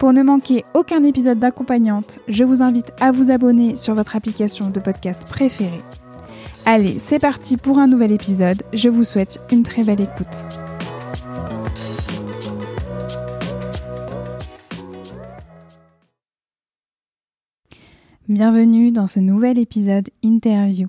Pour ne manquer aucun épisode d'accompagnante, je vous invite à vous abonner sur votre application de podcast préférée. Allez, c'est parti pour un nouvel épisode. Je vous souhaite une très belle écoute. Bienvenue dans ce nouvel épisode interview.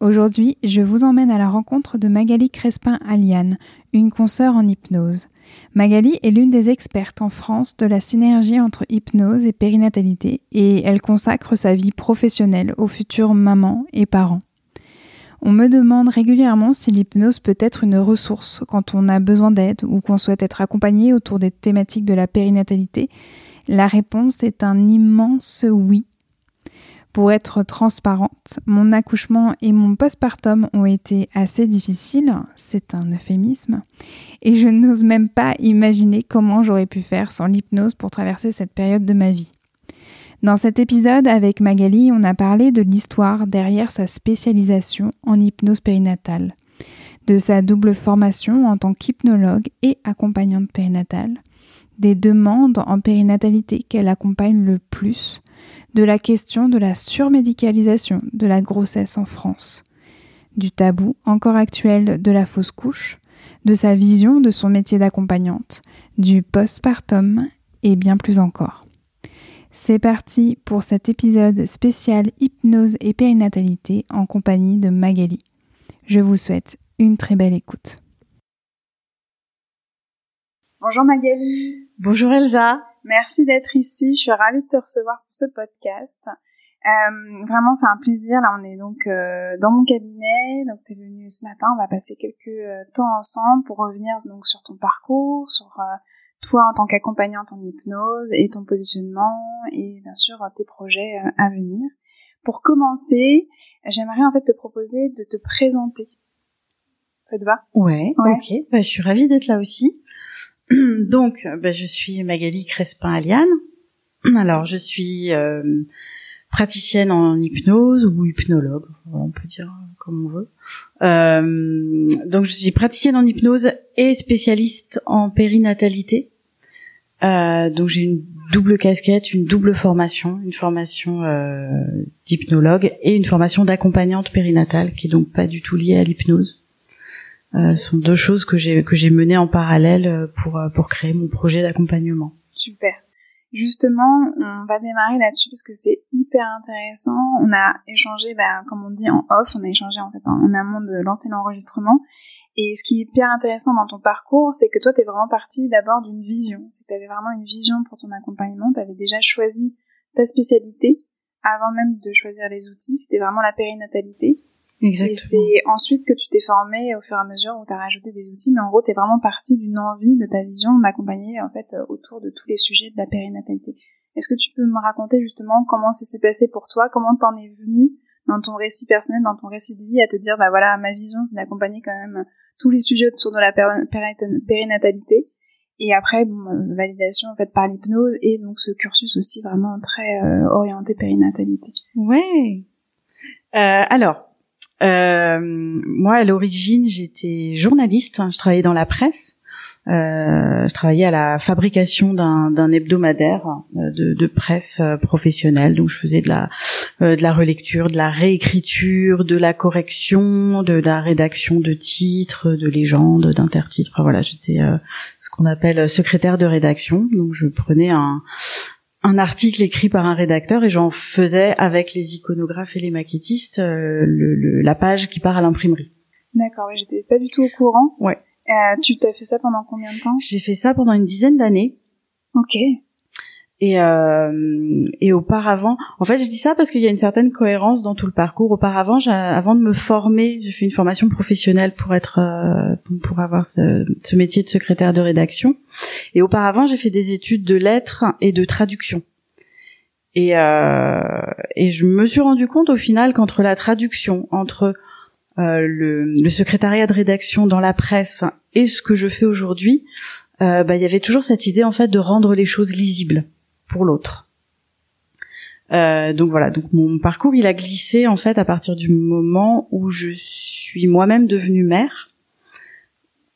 Aujourd'hui, je vous emmène à la rencontre de Magali Crespin-Aliane, une consoeur en hypnose. Magali est l'une des expertes en France de la synergie entre hypnose et périnatalité et elle consacre sa vie professionnelle aux futures mamans et parents. On me demande régulièrement si l'hypnose peut être une ressource quand on a besoin d'aide ou qu'on souhaite être accompagné autour des thématiques de la périnatalité. La réponse est un immense oui. Pour être transparente, mon accouchement et mon postpartum ont été assez difficiles, c'est un euphémisme, et je n'ose même pas imaginer comment j'aurais pu faire sans l'hypnose pour traverser cette période de ma vie. Dans cet épisode avec Magali, on a parlé de l'histoire derrière sa spécialisation en hypnose périnatale, de sa double formation en tant qu'hypnologue et accompagnante périnatale, des demandes en périnatalité qu'elle accompagne le plus, de la question de la surmédicalisation de la grossesse en France, du tabou encore actuel de la fausse couche, de sa vision de son métier d'accompagnante, du postpartum et bien plus encore. C'est parti pour cet épisode spécial hypnose et périnatalité en compagnie de Magali. Je vous souhaite une très belle écoute. Bonjour Magali. Bonjour Elsa. Merci d'être ici. Je suis ravie de te recevoir pour ce podcast. Euh, vraiment, c'est un plaisir. Là, on est donc euh, dans mon cabinet. Donc, tu es venu ce matin. On va passer quelques euh, temps ensemble pour revenir donc sur ton parcours, sur toi en tant qu'accompagnante en hypnose et ton positionnement et bien sûr tes projets à venir. Pour commencer, j'aimerais en fait te proposer de te présenter. Ça te va? Ouais, ok. Bah, je suis ravie d'être là aussi. Donc, ben, je suis Magali Crespin-Aliane. Alors, je suis euh, praticienne en hypnose ou hypnologue, on peut dire comme on veut. Euh, donc, je suis praticienne en hypnose et spécialiste en périnatalité. Euh, donc, j'ai une double casquette, une double formation, une formation d'hypnologue et une formation d'accompagnante périnatale, qui est donc pas du tout liée à l'hypnose. Euh, sont deux choses que j'ai que j'ai menées en parallèle euh, pour euh, pour créer mon projet d'accompagnement. Super. Justement, on va démarrer là-dessus parce que c'est hyper intéressant. On a échangé, bah, comme on dit en off, on a échangé en fait en, amont de lancer l'enregistrement. Et ce qui est hyper intéressant dans ton parcours, c'est que toi, tu es vraiment parti d'abord d'une vision. Tu avais vraiment une vision pour ton accompagnement. Tu avais déjà choisi ta spécialité avant même de choisir les outils. C'était vraiment la périnatalité. Exactement. Et c'est ensuite que tu t'es formé au fur et à mesure où tu as rajouté des outils, mais en gros, tu es vraiment parti d'une envie de ta vision d'accompagner en fait euh, autour de tous les sujets de la périnatalité. Est-ce que tu peux me raconter justement comment ça s'est passé pour toi, comment t'en es venu dans ton récit personnel, dans ton récit de vie, à te dire bah voilà, ma vision c'est d'accompagner quand même tous les sujets autour de la périnatalité. Et après, bon, euh, validation en fait par l'hypnose et donc ce cursus aussi vraiment très euh, orienté périnatalité. Ouais. Euh, alors, euh, moi, à l'origine, j'étais journaliste. Hein, je travaillais dans la presse. je travaillais à la fabrication d'un hebdomadaire de, de, presse professionnelle. Donc je faisais de la de la relecture, de la réécriture, de la correction, de la rédaction de titres, de légendes, d'intertitres. Voilà, j'étais ce qu'on appelle secrétaire de rédaction. Donc je prenais un un article écrit par un rédacteur et j'en faisais avec les iconographes et les maquettistes euh, le, la page qui part à l'imprimerie. D'accord, j'étais pas du tout au courant. Ouais. Euh, tu t'as fait ça pendant combien de temps? J'ai fait ça pendant une dizaine d'années. Ok. Et, euh, et auparavant, en fait, je dis ça parce qu'il y a une certaine cohérence dans tout le parcours. Auparavant, avant de me former, j'ai fait une formation professionnelle pour être, euh, pour avoir ce, ce, métier de secrétaire de rédaction. Et auparavant, j'ai fait des études de lettres et de traduction. Et, euh, et je me suis rendu compte au final qu'entre la traduction, entre euh, le, le, secrétariat de rédaction dans la presse et ce que je fais aujourd'hui, euh, bah, il y avait toujours cette idée en fait de rendre les choses lisibles pour l'autre. Euh, donc voilà, donc mon parcours il a glissé en fait à partir du moment où je suis moi-même devenue mère,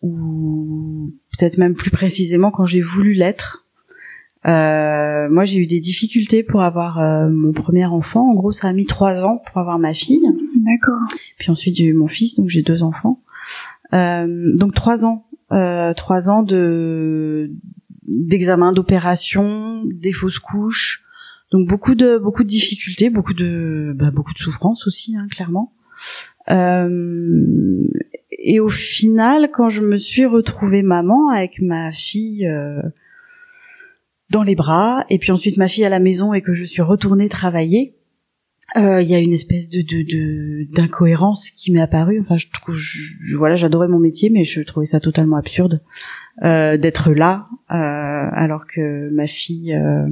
ou peut-être même plus précisément quand j'ai voulu l'être. Euh, moi j'ai eu des difficultés pour avoir euh, mon premier enfant. En gros, ça a mis trois ans pour avoir ma fille. D'accord. Puis ensuite j'ai eu mon fils, donc j'ai deux enfants. Euh, donc trois ans, trois ans de d'examens, d'opérations, des fausses couches, donc beaucoup de beaucoup de difficultés, beaucoup de bah, beaucoup de souffrances aussi, hein, clairement. Euh, et au final, quand je me suis retrouvée maman avec ma fille euh, dans les bras, et puis ensuite ma fille à la maison et que je suis retournée travailler, euh, il y a une espèce de d'incohérence qui m'est apparue. Enfin, je trouve, voilà, j'adorais mon métier, mais je trouvais ça totalement absurde euh, d'être là euh, alors que ma fille euh,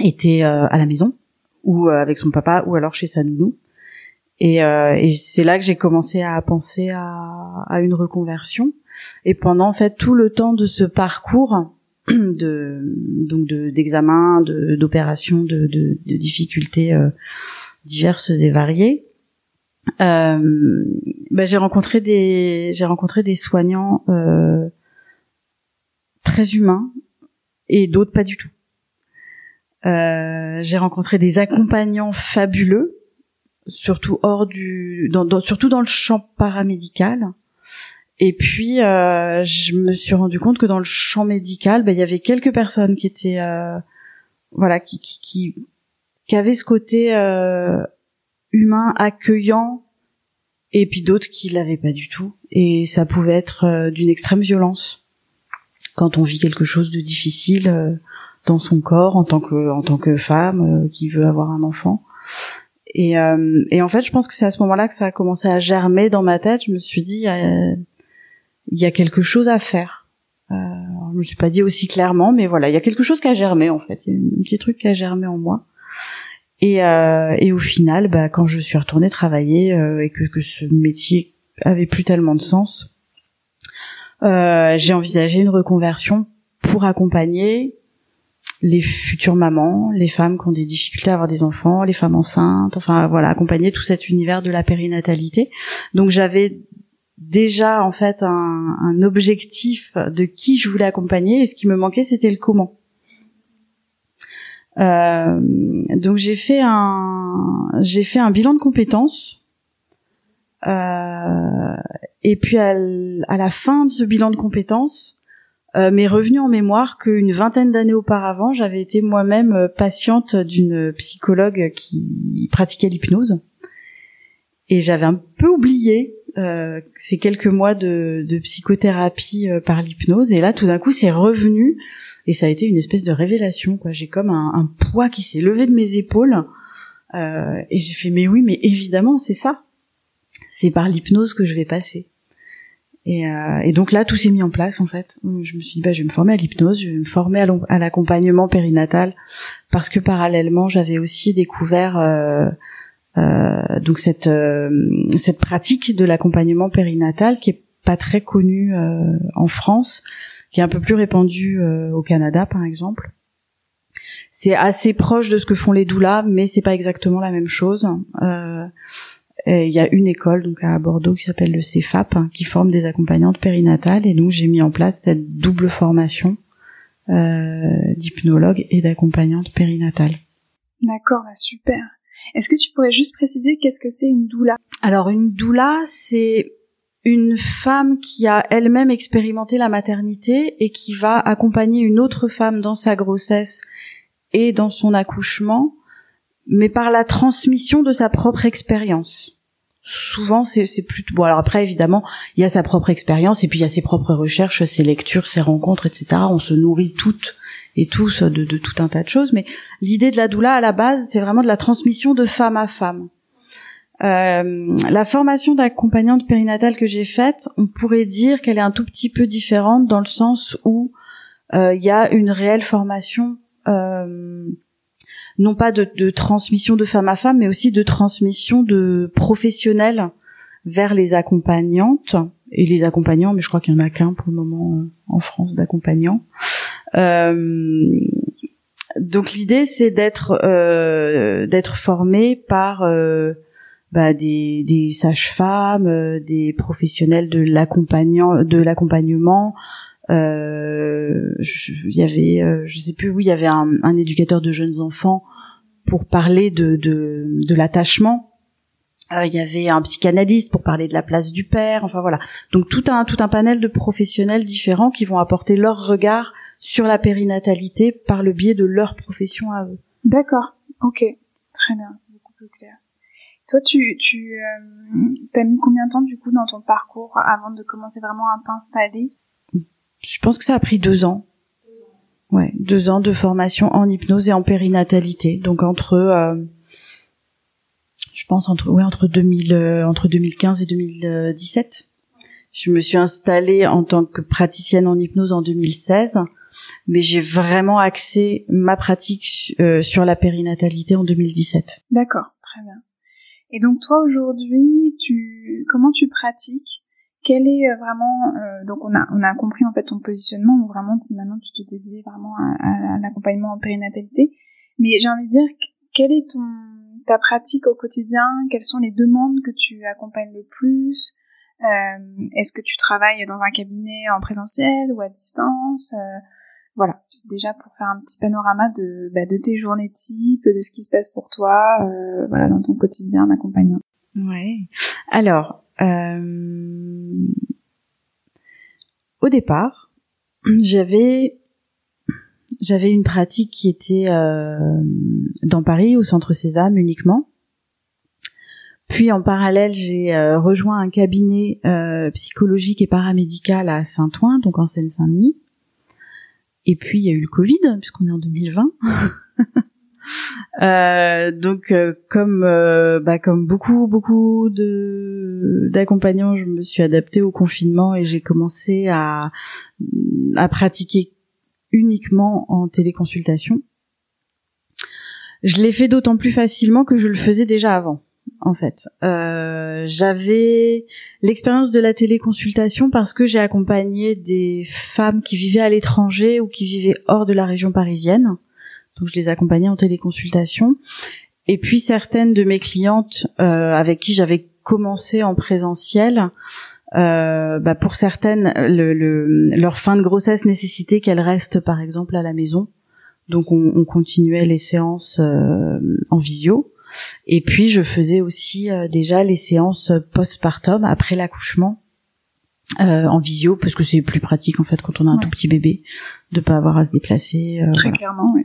était à la maison ou avec son papa ou alors chez sa nounou. Et, et c'est là que j'ai commencé à penser à, à, une reconversion. Et pendant en fait tout le temps de ce parcours de donc d'examen, de, d'opérations, de, de, de, difficultés diverses et variées, euh, bah, j'ai rencontré des j'ai rencontré des soignants euh, très humains et d'autres pas du tout. Euh, j'ai rencontré des accompagnants fabuleux, surtout hors du, dans, surtout dans le champ paramédical. Et puis, euh, je me suis rendu compte que dans le champ médical, bah, il y avait quelques personnes qui étaient, euh, voilà, qui, qui, qui, qui, avaient ce côté euh, humain, accueillant, et puis d'autres qui l'avaient pas du tout. Et ça pouvait être euh, d'une extrême violence quand on vit quelque chose de difficile euh, dans son corps en tant que en tant que femme euh, qui veut avoir un enfant. Et, et en fait, je pense que c'est à ce moment-là que ça a commencé à germer dans ma tête. Je me suis dit, il y a quelque chose à faire. Euh, je me suis pas dit aussi clairement, mais voilà, il y a quelque chose qui a germé en fait. Il y a un petit truc qui a germé en moi. Et, euh, et au final, bah, quand je suis retournée travailler et que, que ce métier avait plus tellement de sens, euh, j'ai envisagé une reconversion pour accompagner les futures mamans, les femmes qui ont des difficultés à avoir des enfants, les femmes enceintes, enfin voilà, accompagner tout cet univers de la périnatalité. Donc j'avais déjà en fait un, un, objectif de qui je voulais accompagner et ce qui me manquait c'était le comment. Euh, donc j'ai fait un j'ai fait un bilan de compétences euh, et puis à, la fin de ce bilan de compétences, euh, m'est revenu en mémoire qu'une vingtaine d'années auparavant, j'avais été moi-même euh, patiente d'une psychologue qui pratiquait l'hypnose. Et j'avais un peu oublié euh, ces quelques mois de, de psychothérapie euh, par l'hypnose. Et là, tout d'un coup, c'est revenu. Et ça a été une espèce de révélation. quoi. J'ai comme un, un, poids qui s'est levé de mes épaules. Euh, et j'ai fait, mais oui, mais évidemment, c'est ça. C'est par l'hypnose que je vais passer. Et, euh, et, donc là, tout s'est mis en place en fait. Je me suis dit, bah, je vais me former à l'hypnose, je vais me former à l'accompagnement périnatal, parce que parallèlement, j'avais aussi découvert euh, donc cette euh, cette pratique de l'accompagnement périnatal qui est pas très connue euh, en France, qui est un peu plus répandue au Canada par exemple. C'est assez proche de ce que font les doulas, mais c'est pas exactement la même chose. il y a une école donc à Bordeaux qui s'appelle le CFAP hein, qui forme des accompagnantes périnatales et donc j'ai mis en place cette double formation d'hypnologue et d'accompagnante périnatale. D'accord, bah super. Est-ce que tu pourrais juste préciser qu'est-ce que c'est une doula? Alors une doula, c'est une femme qui a elle-même expérimenté la maternité et qui va accompagner une autre femme dans sa grossesse et dans son accouchement, mais par la transmission de sa propre expérience. Souvent c'est plus bon alors après évidemment il y a sa propre expérience et puis il y a ses propres recherches ses lectures ses rencontres etc on se nourrit toutes et tous de, de tout un tas de choses mais l'idée de la doula à la base c'est vraiment de la transmission de femme à femme euh, la formation d'accompagnante périnatale que j'ai faite on pourrait dire qu'elle est un tout petit peu différente dans le sens où euh, il y a une réelle formation euh, non pas de, de, transmission de femme à femme, mais aussi de transmission de professionnels vers les accompagnantes et les accompagnants, mais je crois qu'il y en a qu'un pour le moment en France d'accompagnants. Euh, donc l'idée c'est d'être euh, d'être formé par euh, bah, des, des sages-femmes, des professionnels de l'accompagnant de l'accompagnement, il y avait, euh, je sais plus, oui, il y avait un, un, éducateur de jeunes enfants pour parler de, de, de l'attachement. Il y avait un psychanalyste pour parler de la place du père. Enfin voilà. Donc tout un tout un panel de professionnels différents qui vont apporter leur regard sur la périnatalité par le biais de leur profession à eux. D'accord. Ok. Très bien. C'est beaucoup plus clair. Toi, tu, tu euh, as mis combien de temps du coup dans ton parcours avant de commencer vraiment à t'installer? Je pense que ça a pris deux ans. Ouais, deux ans de formation en hypnose et en périnatalité. Donc entre, euh, je pense entre, ouais, entre 2000, euh, entre 2015 et 2017. Je me suis installée en tant que praticienne en hypnose en 2016, mais j'ai vraiment axé ma pratique euh, sur la périnatalité en 2017. D'accord, très bien. Et donc toi aujourd'hui, tu comment tu pratiques? Quel est euh, vraiment euh, donc on a on a compris en fait ton positionnement. Où vraiment maintenant tu te dédies vraiment à, l'accompagnement en périnatalité. Mais j'ai envie de dire quelle est ton ta pratique au quotidien? Quelles sont les demandes que tu accompagnes le plus? Euh, est-ce que tu travailles dans un cabinet en présentiel ou à distance? Voilà c'est déjà pour faire un petit panorama de bah, de tes journées type de ce qui se passe pour toi voilà dans ton quotidien d'accompagnant ouais alors euh, au départ, j'avais j'avais une pratique qui était euh, dans Paris, au Centre Sésame uniquement. Puis en parallèle, j'ai euh, rejoint un cabinet psychologique et paramédical à Saint-Ouen, donc en Seine-Saint-Denis. Et puis il y a eu le Covid, puisqu'on est en 2020. Euh, donc euh, comme euh, bah, comme beaucoup beaucoup de d'accompagnants, je me suis adaptée au confinement et j'ai commencé à à pratiquer uniquement en téléconsultation. Je l'ai fait d'autant plus facilement que je le faisais déjà avant. En fait, euh, j'avais l'expérience de la téléconsultation parce que j'ai accompagné des femmes qui vivaient à l'étranger ou qui vivaient hors de la région parisienne donc je les accompagnais en téléconsultation. Et puis certaines de mes clientes euh, avec qui j'avais commencé en présentiel, euh, bah pour certaines, le, leur fin de grossesse nécessitait qu'elles restent par exemple à la maison. Donc on, on continuait les séances euh, en visio. Et puis je faisais aussi euh, déjà les séances postpartum après l'accouchement euh, en visio parce que c'est plus pratique en fait quand on a un tout petit bébé de pas avoir à se déplacer. Euh, Très clairement, oui.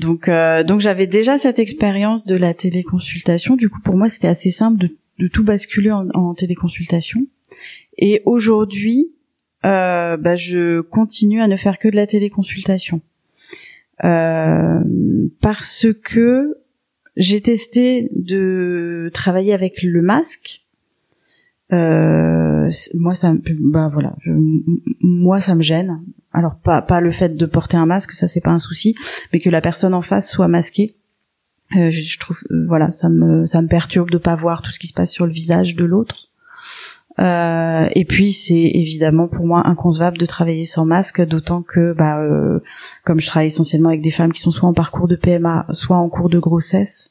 Donc euh, donc j'avais déjà cette expérience de la téléconsultation. Du coup pour moi c'était assez simple de, de tout basculer en, en, téléconsultation. Et aujourd'hui euh, bah, je continue à ne faire que de la téléconsultation parce que j'ai testé de travailler avec le masque. Euh, moi ça bah voilà moi ça me gêne. Alors pas pas le fait de porter un masque ça c'est pas un souci mais que la personne en face soit masquée euh, je, trouve euh, voilà ça me ça me perturbe de pas voir tout ce qui se passe sur le visage de l'autre euh, et puis c'est évidemment pour moi inconcevable de travailler sans masque d'autant que bah comme je travaille essentiellement avec des femmes qui sont soit en parcours de PMA soit en cours de grossesse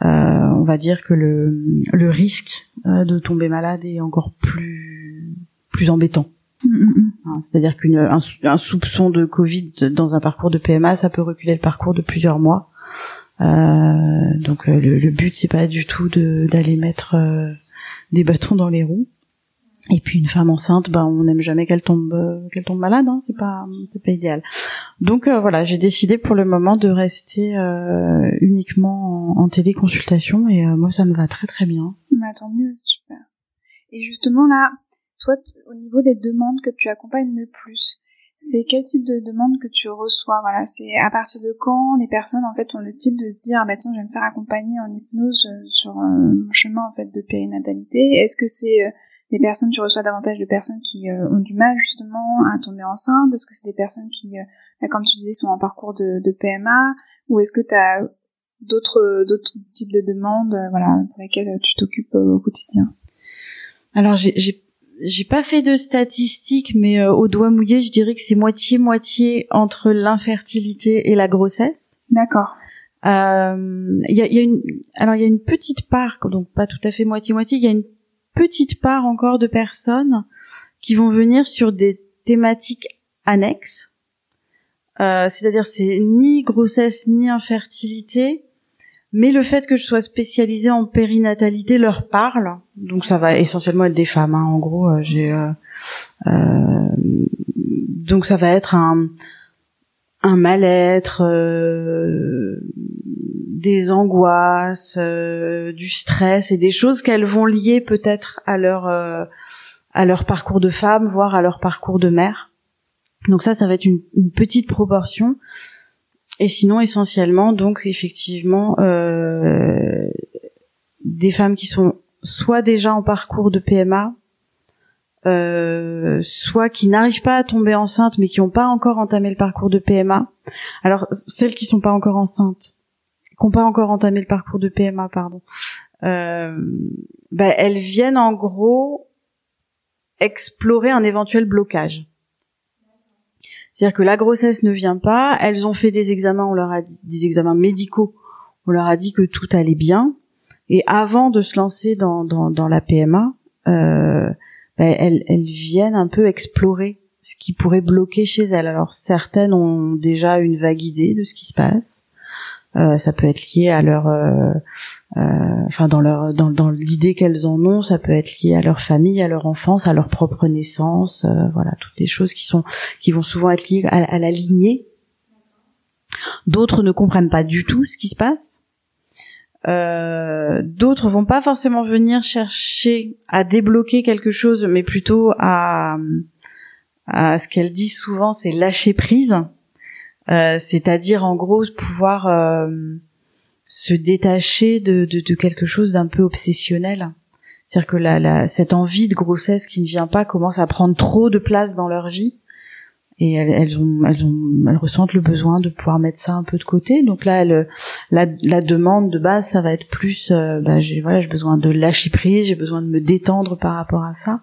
on va dire que le, le risque de tomber malade est encore plus plus embêtant. Mm, mm, mm. Hein, c'est-à-dire qu'un un soupçon de Covid dans un parcours de PMA, ça peut reculer le parcours de plusieurs mois. Euh, donc euh, le, le, but c'est pas du tout d'aller mettre euh, des bâtons dans les roues. Et puis une femme enceinte, ben on n'aime jamais qu'elle tombe qu'elle tombe malade, hein, c'est pas c'est pas idéal. Donc voilà, j'ai décidé pour le moment de rester uniquement en, téléconsultation et moi ça me va très très bien. Mais tant mieux, super. Et justement là, toi, au niveau des demandes que tu accompagnes le plus, c'est quel type de demande que tu reçois? Voilà, c'est à partir de quand les personnes en fait ont le type de se dire ah bah tiens je vais me faire accompagner en hypnose euh, sur euh, mon chemin en fait de périnatalité? Est-ce que c'est euh, des personnes tu reçois davantage de personnes qui ont du mal justement à tomber enceinte? Est-ce que c'est des personnes qui, bah, comme tu disais, sont en parcours de, de PMA Ou est-ce que tu as d'autres d'autres types de demandes voilà pour lesquelles tu t'occupes au quotidien? Alors j'ai j'ai pas fait de statistiques, mais euh, au doigt mouillé, je dirais que c'est moitié moitié entre l'infertilité et la grossesse. D'accord. Il euh, y, a, y, a, une, alors il y a une petite part, donc pas tout à fait moitié moitié, il y a une petite part encore de personnes qui vont venir sur des thématiques annexes. Euh, c'est-à-dire c'est ni grossesse ni infertilité, mais le fait que je sois spécialisée en périnatalité leur parle. Donc ça va essentiellement être des femmes. Hein. En gros, euh, euh, euh, donc ça va être un un mal-être, des angoisses, du stress et des choses qu'elles vont lier peut-être à leur à leur parcours de femme, voire à leur parcours de mère. Donc ça, ça va être une petite proportion. Et sinon, essentiellement, donc effectivement, euh, des femmes qui sont soit déjà en parcours de PMA, euh, soit qui n'arrivent pas à tomber enceinte, mais qui n'ont pas encore entamé le parcours de PMA. Alors, celles qui sont pas encore enceintes, qui n'ont pas encore entamé le parcours de PMA, pardon, euh, bah, elles viennent en gros explorer un éventuel blocage. C'est-à-dire que la grossesse ne vient pas, elles ont fait des examens, on leur a dit, des examens médicaux, on leur a dit que tout allait bien, et avant de se lancer dans, dans, dans la PMA, euh, ben, elles, elles viennent un peu explorer ce qui pourrait bloquer chez elles. Alors certaines ont déjà une vague idée de ce qui se passe, ça peut être lié à leur, euh, euh, enfin dans leur, dans, l'idée qu'elles en ont, ça peut être lié à leur famille, à leur enfance, à leur propre naissance, voilà toutes les choses qui sont, qui vont souvent être liées à, la lignée. D'autres ne comprennent pas du tout ce qui se passe. Euh, d'autres vont pas forcément venir chercher à débloquer quelque chose, mais plutôt à, à ce qu'elles disent souvent, c'est lâcher prise. Euh, c'est-à-dire en gros pouvoir euh, se détacher de, de, quelque chose d'un peu obsessionnel. C'est-à-dire que la, cette envie de grossesse qui ne vient pas commence à prendre trop de place dans leur vie et elles, ont, elles, ont, elles ressentent le besoin de pouvoir mettre ça un peu de côté. Donc là, la, la, demande de base, ça va être plus, euh, bah, j'ai voilà, besoin de lâcher prise, j'ai besoin de me détendre par rapport à ça.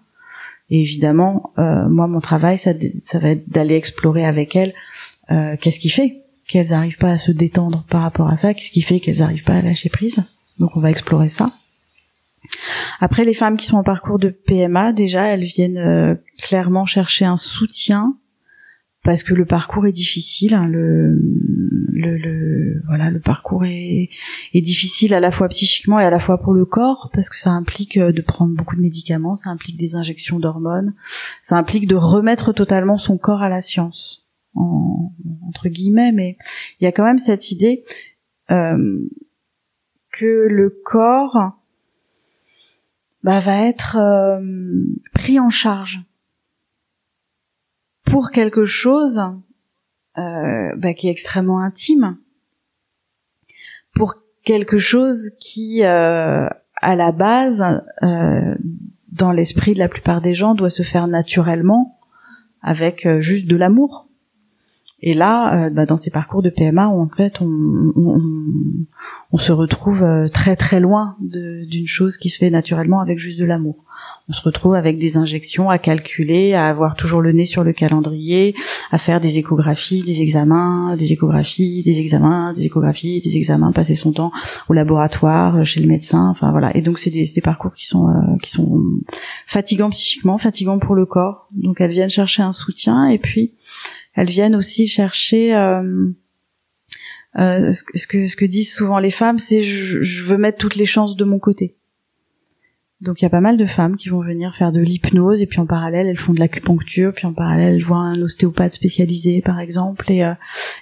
Et évidemment, moi, mon travail, ça, ça va être d'aller explorer avec elles euh, qu'est-ce qui fait qu'elles n'arrivent pas à se détendre par rapport à ça? Qu'est-ce qui fait qu'elles n'arrivent pas à lâcher prise? Donc on va explorer ça. Après, les femmes qui sont en parcours de PMA, déjà, elles viennent euh, clairement chercher un soutien parce que le parcours est difficile. Hein, le, voilà, le parcours est, est, difficile à la fois psychiquement et à la fois pour le corps parce que ça implique euh, de prendre beaucoup de médicaments, ça implique des injections d'hormones, ça implique de remettre totalement son corps à la science entre guillemets, mais il y a quand même cette idée euh, que le corps bah, va être euh, pris en charge pour quelque chose euh, bah, qui est extrêmement intime, pour quelque chose qui, à la base, dans l'esprit de la plupart des gens, doit se faire naturellement avec juste de l'amour Et là, euh, bah, dans ces parcours de PMA, en fait, on, se retrouve euh, très très loin d'une chose qui se fait naturellement avec juste de l'amour. On se retrouve avec des injections à calculer, à avoir toujours le nez sur le calendrier, à faire des échographies, des examens, des échographies, des examens, des échographies, des examens, passer son temps au laboratoire, chez le médecin, enfin voilà. Et donc c'est des, parcours qui sont euh, qui sont fatigants psychiquement, fatigants pour le corps. Donc elles viennent chercher un soutien et puis elles viennent aussi chercher euh, euh, ce, que, disent souvent les femmes, c'est je, je, veux mettre toutes les chances de mon côté. Donc il y a pas mal de femmes qui vont venir faire de l'hypnose et puis en parallèle elles font de l'acupuncture, puis en parallèle elles voient un ostéopathe spécialisé par exemple et, euh,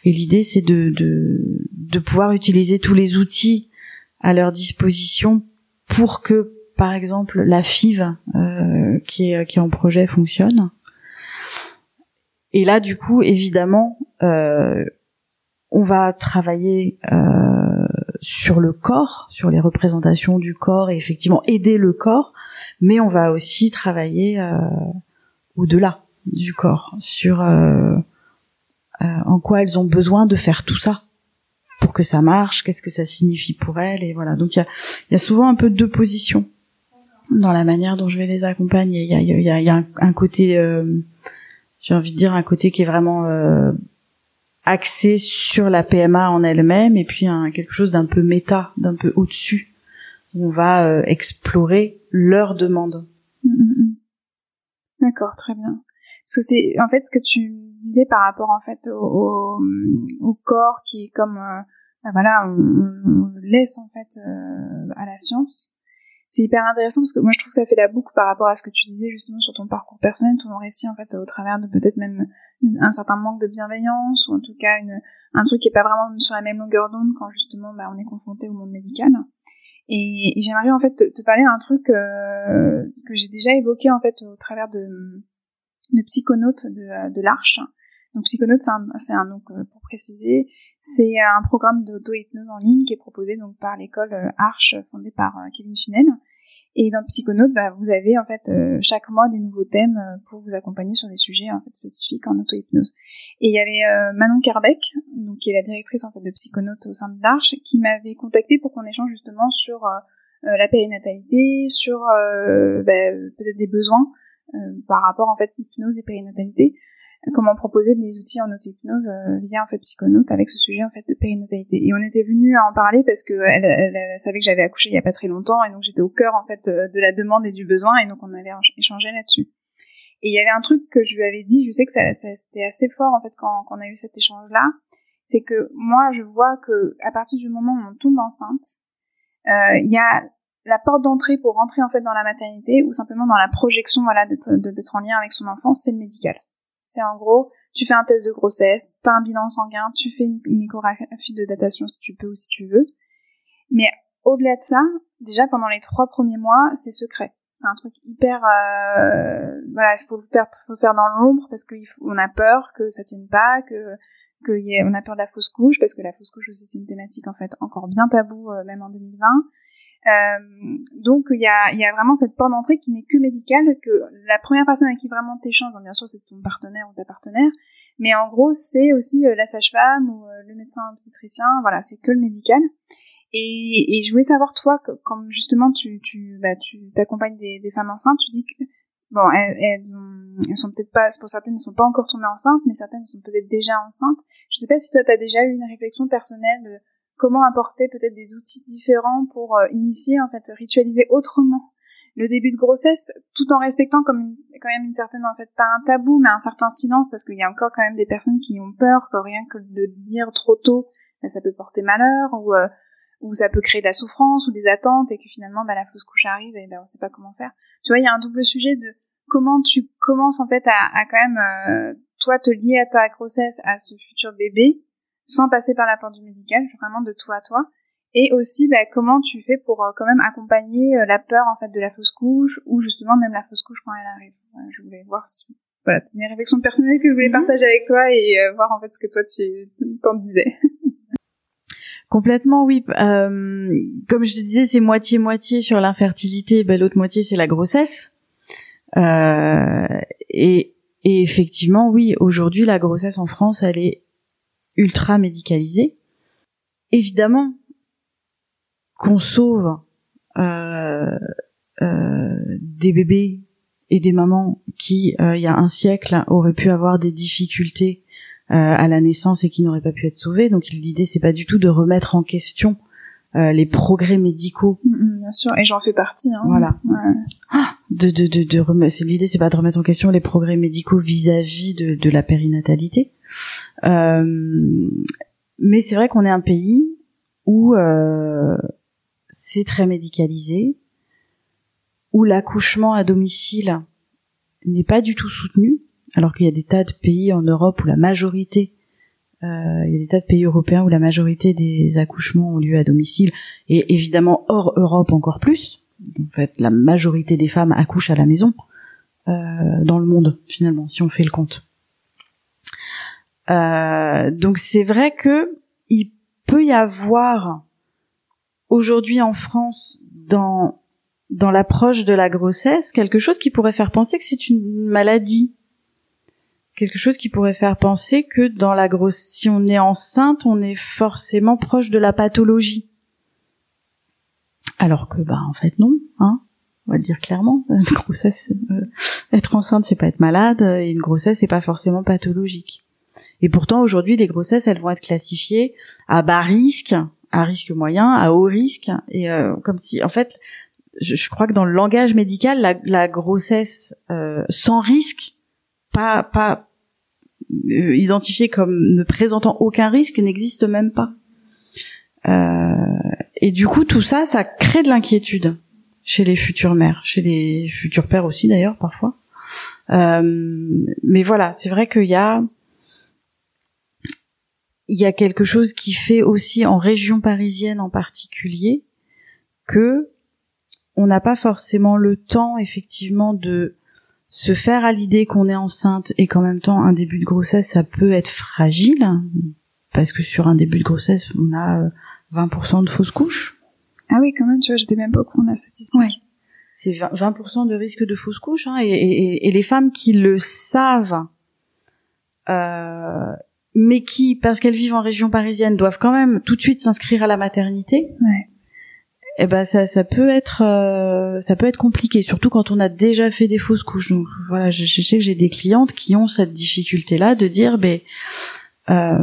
et l'idée c'est de, de, de pouvoir utiliser tous les outils à leur disposition pour que par exemple la FIV euh, qui, est, qui est en projet fonctionne et là, du coup, évidemment, euh, on va travailler euh, sur le corps, sur les représentations du corps et effectivement aider le corps, mais on va aussi travailler euh, au-delà du corps, sur euh, euh, en quoi elles ont besoin de faire tout ça pour que ça marche, qu'est-ce que ça signifie pour elles, et voilà. Donc il y a, y a, souvent un peu deux positions dans la manière dont je vais les accompagner. Il y a, y a, y a un, un, côté euh, j'ai envie de dire un côté qui est vraiment euh, axé sur la PMA en elle-même et puis un, quelque chose d'un peu méta, d'un peu au-dessus où on va euh, explorer leurs demandes. Mm, mm, mm. D'accord, très bien. Parce que c'est en fait ce que tu disais par rapport en fait au, au, corps qui est comme euh, ben voilà on, on, laisse en fait euh, à la science c'est hyper intéressant parce que moi je trouve que ça fait la boucle par rapport à ce que tu disais justement sur ton parcours personnel, ton récit en fait au travers de peut-être même un certain manque de bienveillance ou en tout cas une, un truc qui est pas vraiment sur la même longueur d'onde quand justement bah, on est confronté au monde médical. Et, j'aimerais en fait te, parler d'un truc euh, que j'ai déjà évoqué en fait au travers de, de Psychonautes de, l'Arche. Donc Psychonautes, c'est un, un, donc pour préciser, c'est un programme d'auto-hypnose en ligne qui est proposé donc par l'école euh, Arche fondée par euh, Kevin Finel. Et dans Psychonautes, bah, vous avez en fait euh, chaque mois des nouveaux thèmes pour vous accompagner sur des sujets en spécifiques en auto-hypnose. Et il y avait Manon Carbeck, donc qui est la directrice en fait de Psychonautes au sein de l'Arche, qui m'avait contacté pour qu'on échange justement sur la périnatalité, sur bah, peut-être des besoins par rapport en fait hypnose et périnatalité comment proposer des outils en auto-hypnose euh, via en fait psychonaute avec ce sujet en fait de périnatalité. Et on était venu à en parler parce que elle, elle, savait que j'avais accouché il y a pas très longtemps et donc j'étais au cœur en fait euh, de la demande et du besoin et donc on avait échangé là-dessus. Et il y avait un truc que je lui avais dit, je sais que ça, ça c'était assez fort en fait quand, quand on a eu cet échange là, c'est que moi je vois que à partir du moment où on tombe enceinte, euh, il y a la porte d'entrée pour rentrer en fait dans la maternité ou simplement dans la projection voilà d'être en lien avec son enfant, c'est le médical. C'est en gros, tu fais un test de grossesse, tu as un bilan sanguin, tu fais une, échographie de datation si tu peux ou si tu veux. Mais au-delà de ça, déjà pendant les trois premiers mois, c'est secret. C'est un truc hyper, euh, voilà, il faut faire, faut faire dans l'ombre parce qu'on a peur que ça tienne pas, que qu'on a peur de la fausse couche parce que la fausse couche aussi c'est une thématique en fait encore bien tabou euh, même en 2020 euh, donc il y a, y a vraiment cette porte d'entrée qui n'est que médicale, que la première personne avec qui vraiment t'échanges, bien sûr c'est ton partenaire ou ta partenaire, mais en gros c'est aussi euh, la sage-femme ou euh, le médecin obstétricien, voilà, c'est que le médical. Et, et je voulais savoir toi, comme justement tu tu bah, tu t'accompagnes des, des, femmes enceintes, tu dis que bon elles, elles, elles sont peut-être pas, pour certaines ne sont pas encore tombées enceintes, mais certaines sont peut-être déjà enceintes. Je sais pas si toi tu as déjà eu une réflexion personnelle de comment apporter peut-être des outils différents pour euh, initier, en fait, ritualiser autrement le début de grossesse, tout en respectant comme quand même une certaine, en fait, pas un tabou, mais un certain silence, parce qu'il y a encore quand même des personnes qui ont peur que rien que de dire trop tôt, bah, ça peut porter malheur, ou, euh, ou ça peut créer de la souffrance, ou des attentes, et que finalement, bah, la fausse couche arrive, et ben, on sait pas comment faire. Tu vois, il y a un double sujet de comment tu commences, en fait, à, à quand même, euh, toi, te lier à ta grossesse, à ce futur bébé, sans passer par la porte du médical, vraiment de toi à toi. Et aussi, bah, comment tu fais pour euh, quand même accompagner euh, la peur en fait de la fausse couche ou justement même la fausse couche quand elle arrive. je voulais voir si voilà, c'est une réflexion personnelle que je voulais mhm. partager avec toi et euh, voir en fait ce que toi tu t'en disais. Complètement, oui. Euh, comme je te disais, c'est moitié-moitié sur l'infertilité, ben, l'autre moitié c'est la grossesse. Euh, et, et effectivement, oui, aujourd'hui la grossesse en France, elle est ultra médicalisé. Évidemment qu'on sauve euh, euh, des bébés et des mamans qui, euh, il y a un siècle, auraient pu avoir des difficultés à la naissance et qui n'auraient pas pu être sauvés. Donc l'idée, c'est pas du tout de remettre en question les progrès médicaux. Mm, mm, bien sûr, et j'en fais partie. Hein. Voilà. Ah, de de de, de l'idée, c'est pas de remettre en question les progrès médicaux vis-à-vis de, de la périnatalité. Euh, mais c'est vrai qu'on est un pays où euh, c'est très médicalisé, où l'accouchement à domicile n'est pas du tout soutenu, alors qu'il y a des tas de pays en Europe où la majorité, euh, il y a des tas de pays européens où la majorité des accouchements ont lieu à domicile, et évidemment hors Europe encore plus. En fait, la majorité des femmes accouchent à la maison dans le monde finalement, si on fait le compte. Euh, donc c'est vrai que il peut y avoir aujourd'hui en France dans dans l'approche de la grossesse quelque chose qui pourrait faire penser que c'est une maladie. Quelque chose qui pourrait faire penser que dans la grosse si on est enceinte on est forcément proche de la pathologie. Alors que bah en fait non hein. On va dire clairement. Une grossesse euh, être enceinte c'est pas être malade et une grossesse c'est pas forcément pathologique et pourtant, aujourd'hui, les grossesses, elles vont être classifiées à bas risque, à risque moyen, à haut risque, et euh, comme si, en fait, je, crois que dans le langage médical, la, grossesse euh, sans risque, pas pas euh, identifiée comme ne présentant aucun risque, n'existe même pas. et du coup, tout ça, ça crée de l'inquiétude chez les futures mères, chez les futurs pères aussi d'ailleurs parfois. mais voilà, c'est vrai qu'il y a il y a quelque chose qui fait aussi en région parisienne en particulier que on n'a pas forcément le temps effectivement de se faire à l'idée qu'on est enceinte et qu'en même temps un début de grossesse ça peut être fragile parce que sur un début de grossesse on a 20% euh, de fausses couches. Ah oui quand même tu vois j'étais même pas au courant de la statistique. Ouais. C'est 20% de risque de fausses couches hein, et, et, et, les femmes qui le savent euh, mais qui, parce qu'elles vivent en région parisienne, doivent quand même tout de suite s'inscrire à la maternité. Ouais. Eh ben ça, ça peut être, euh, ça peut être compliqué, surtout quand on a déjà fait des fausses couches. Donc voilà, je, sais que j'ai des clientes qui ont cette difficulté-là de dire, ben, euh,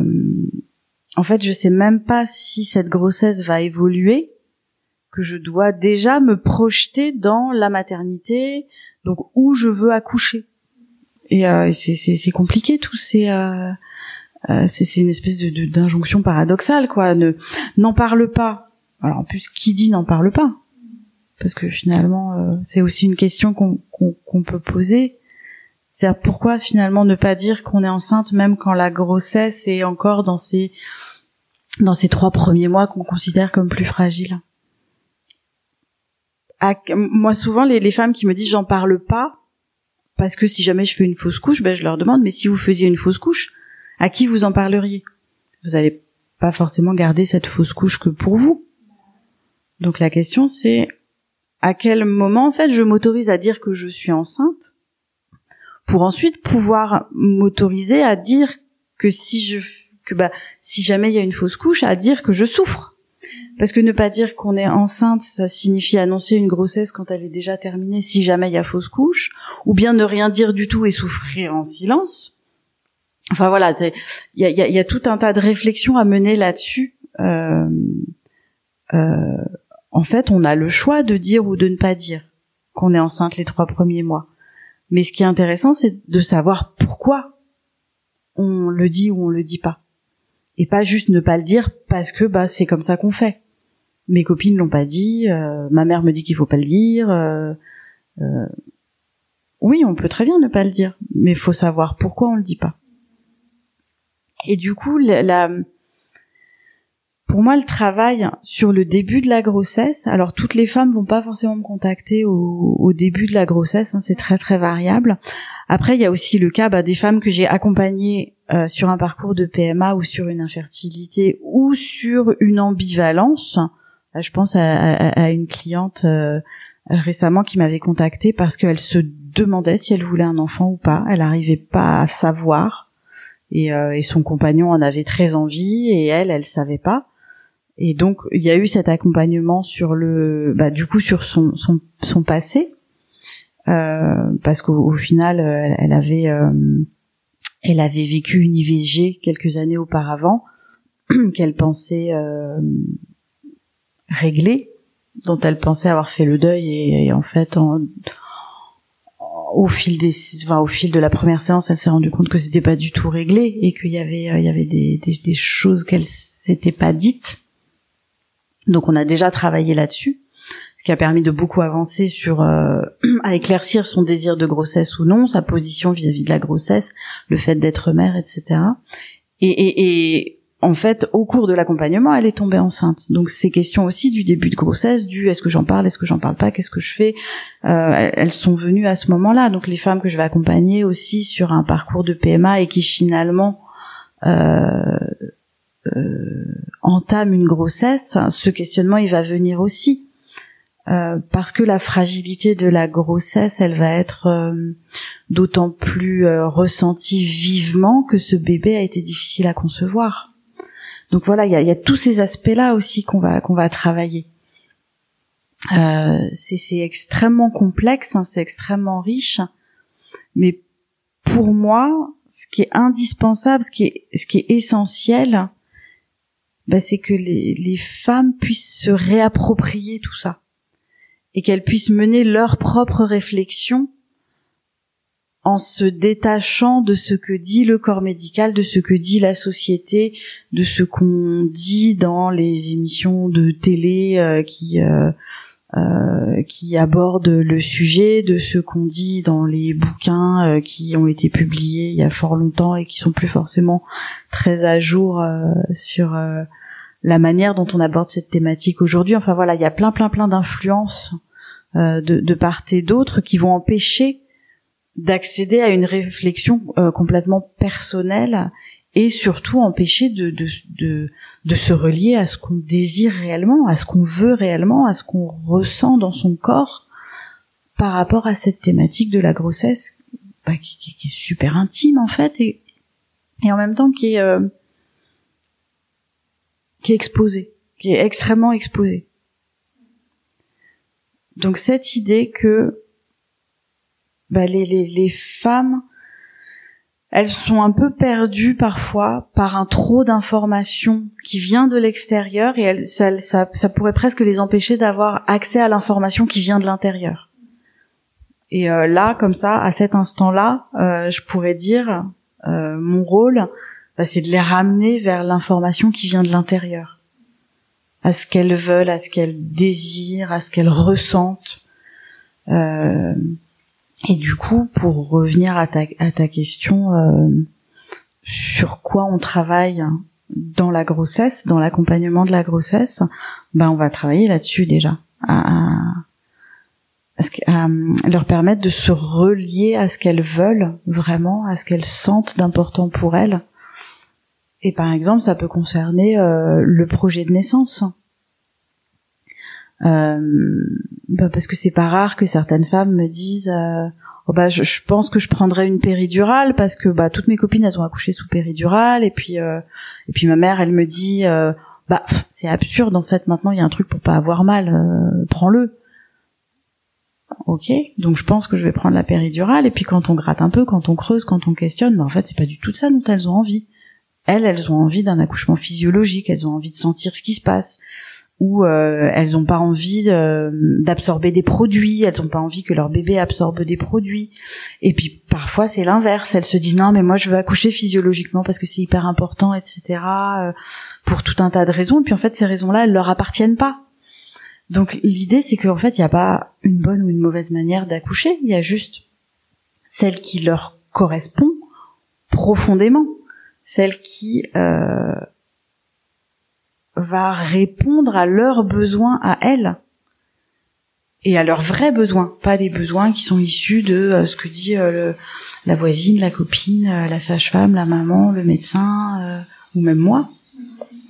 en fait, je sais même pas si cette grossesse va évoluer, que je dois déjà me projeter dans la maternité, donc où je veux accoucher. Et euh, c'est compliqué tous ces euh, c'est une espèce de d'injonction paradoxale quoi. Ne n'en parle pas. Alors en plus qui dit n'en parle pas? Parce que finalement euh, c'est aussi une question qu'on qu'on peut poser. C'est pourquoi finalement ne pas dire qu'on est enceinte même quand la grossesse est encore dans ces dans ces trois premiers mois qu'on considère comme plus fragiles? Moi souvent les, les femmes qui me disent j'en parle pas parce que si jamais je fais une fausse couche ben je leur demande mais si vous faisiez une fausse couche à qui vous en parleriez? Vous n'allez pas forcément garder cette fausse couche que pour vous. Donc la question c'est à quel moment en fait je m'autorise à dire que je suis enceinte pour ensuite pouvoir m'autoriser à dire que si je que bah si jamais il y a une fausse couche à dire que je souffre. Parce que ne pas dire qu'on est enceinte ça signifie annoncer une grossesse quand elle est déjà terminée si jamais il y a fausse couche ou bien ne rien dire du tout et souffrir en silence Enfin voilà, il y a, y a, tout un tas de réflexions à mener là-dessus. Euh, euh, en fait, on a le choix de dire ou de ne pas dire qu'on est enceinte les trois premiers mois. Mais ce qui est intéressant, c'est de savoir pourquoi on le dit ou on le dit pas, et pas juste ne pas le dire parce que bah c'est comme ça qu'on fait. Mes copines l'ont pas dit, euh, ma mère me dit qu'il faut pas le dire. Oui, on peut très bien ne pas le dire, mais faut savoir pourquoi on le dit pas. Et du coup, la, pour moi, le travail sur le début de la grossesse, alors toutes les femmes vont pas forcément me contacter au, début de la grossesse, hein, c'est très très variable. Après, il y a aussi le cas bah, des femmes que j'ai accompagnées euh, sur un parcours de PMA ou sur une infertilité ou sur une ambivalence. Je pense à, une cliente euh, récemment qui m'avait contactée parce qu'elle se demandait si elle voulait un enfant ou pas. Elle n'arrivait pas à savoir et, euh, et son compagnon en avait très envie et elle, elle savait pas. Et donc il y a eu cet accompagnement sur le, bah du coup sur son son, son passé, euh, parce qu'au final elle, elle avait euh, elle avait vécu une IVG quelques années auparavant qu'elle pensait euh, régler, dont elle pensait avoir fait le deuil et, et en fait en, au fil des, enfin, au fil de la première séance, elle s'est rendue compte que c'était pas du tout réglé et qu'il y avait, euh, il y avait des, des, choses qu'elle s'était pas dites. Donc on a déjà travaillé là-dessus, ce qui a permis de beaucoup avancer sur euh, à éclaircir son désir de grossesse ou non, sa position vis-à-vis de la grossesse, le fait d'être mère, etc. Et, et, et en fait, au cours de l'accompagnement, elle est tombée enceinte. Donc ces questions aussi du début de grossesse, du est-ce que j'en parle, est-ce que j'en parle pas, qu'est-ce que je fais, euh, elles sont venues à ce moment-là. Donc les femmes que je vais accompagner aussi sur un parcours de PMA et qui finalement euh, euh, entament une grossesse, ce questionnement il va venir aussi. Euh, parce que la fragilité de la grossesse, elle va être euh, d'autant plus euh, ressentie vivement que ce bébé a été difficile à concevoir. Donc voilà, il y a, tous ces aspects-là aussi qu'on va qu'on va travailler. Euh, c'est extrêmement complexe, hein, c'est extrêmement riche, mais pour moi, ce qui est indispensable, ce qui est ce qui est essentiel, bah, c'est que les, les femmes puissent se réapproprier tout ça et qu'elles puissent mener leur propre réflexion en se détachant de ce que dit le corps médical, de ce que dit la société, de ce qu'on dit dans les émissions de télé euh, qui euh, euh, qui abordent le sujet, de ce qu'on dit dans les bouquins euh, qui ont été publiés il y a fort longtemps et qui sont plus forcément très à jour euh, sur la manière dont on aborde cette thématique aujourd'hui. Enfin voilà, il y a plein plein plein d'influences de, de part et d'autre qui vont empêcher d'accéder à une réflexion euh, complètement personnelle et surtout empêcher de, de, de, de se relier à ce qu'on désire réellement, à ce qu'on veut réellement, à ce qu'on ressent dans son corps par rapport à cette thématique de la grossesse bah, qui, qui, qui, est super intime en fait et, et en même temps qui est, euh, qui est exposée, qui est extrêmement exposée. Donc cette idée que bah, les, les, les femmes, elles sont un peu perdues parfois par un trop d'informations qui vient de l'extérieur et elles, ça, ça, ça pourrait presque les empêcher d'avoir accès à l'information qui vient de l'intérieur. Et euh, là, comme ça, à cet instant-là, euh, je pourrais dire, euh, mon rôle, bah, c'est de les ramener vers l'information qui vient de l'intérieur, à ce qu'elles veulent, à ce qu'elles désirent, à ce qu'elles ressentent. Euh, et du coup, pour revenir à ta, à ta question, euh, sur quoi on travaille dans la grossesse, dans l'accompagnement de la grossesse, ben on va travailler là-dessus déjà, à, à, leur permettre de se relier à ce qu'elles veulent vraiment, à ce qu'elles sentent d'important pour elles. Et par exemple, ça peut concerner euh, le projet de naissance. Euh, bah parce que c'est pas rare que certaines femmes me disent euh, oh bah je, je, pense que je prendrais une péridurale parce que bah toutes mes copines elles ont accouché sous péridurale. Et puis euh, et puis ma mère elle me dit euh, bah c'est absurde en fait. Maintenant il y a un truc pour pas avoir mal euh, prends-le. Ok. Donc je pense que je vais prendre la péridurale. Et puis quand on gratte un peu quand on creuse quand on questionne bah en fait c'est pas du tout ça dont elles ont envie. Elles elles ont envie d'un accouchement physiologique. Elles ont envie de sentir ce qui se passe où euh, elles n'ont pas envie euh, d'absorber des produits, elles n'ont pas envie que leur bébé absorbe des produits. Et puis parfois c'est l'inverse, elles se disent non mais moi je veux accoucher physiologiquement parce que c'est hyper important, etc. Euh, pour tout un tas de raisons. Et puis en fait ces raisons-là elles leur appartiennent pas. Donc l'idée c'est qu'en fait il n'y a pas une bonne ou une mauvaise manière d'accoucher, il y a juste celle qui leur correspond profondément, celle qui euh, va répondre à leurs besoins à elles et à leurs vrais besoins, pas des besoins qui sont issus de euh, ce que dit euh, la voisine, la copine, euh, la sage-femme, la maman, le médecin ou même moi.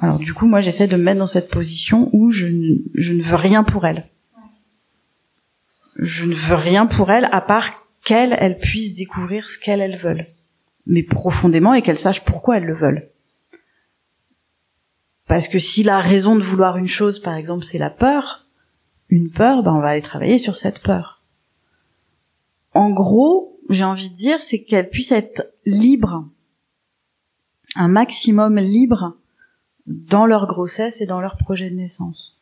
Alors du coup, moi j'essaie de me mettre dans cette position où je, je ne veux rien pour elles. Je ne veux rien pour elles à part qu'elles elles puissent découvrir ce qu'elles elles veulent. mais profondément, et qu'elles sachent pourquoi elles le veulent. Parce que si la raison de vouloir une chose, par exemple, c'est la peur, une peur, ben on va aller travailler sur cette peur. En gros, j'ai envie de dire, c'est qu'elles puissent être libres, un maximum libres dans leur grossesse et dans leur projet de naissance.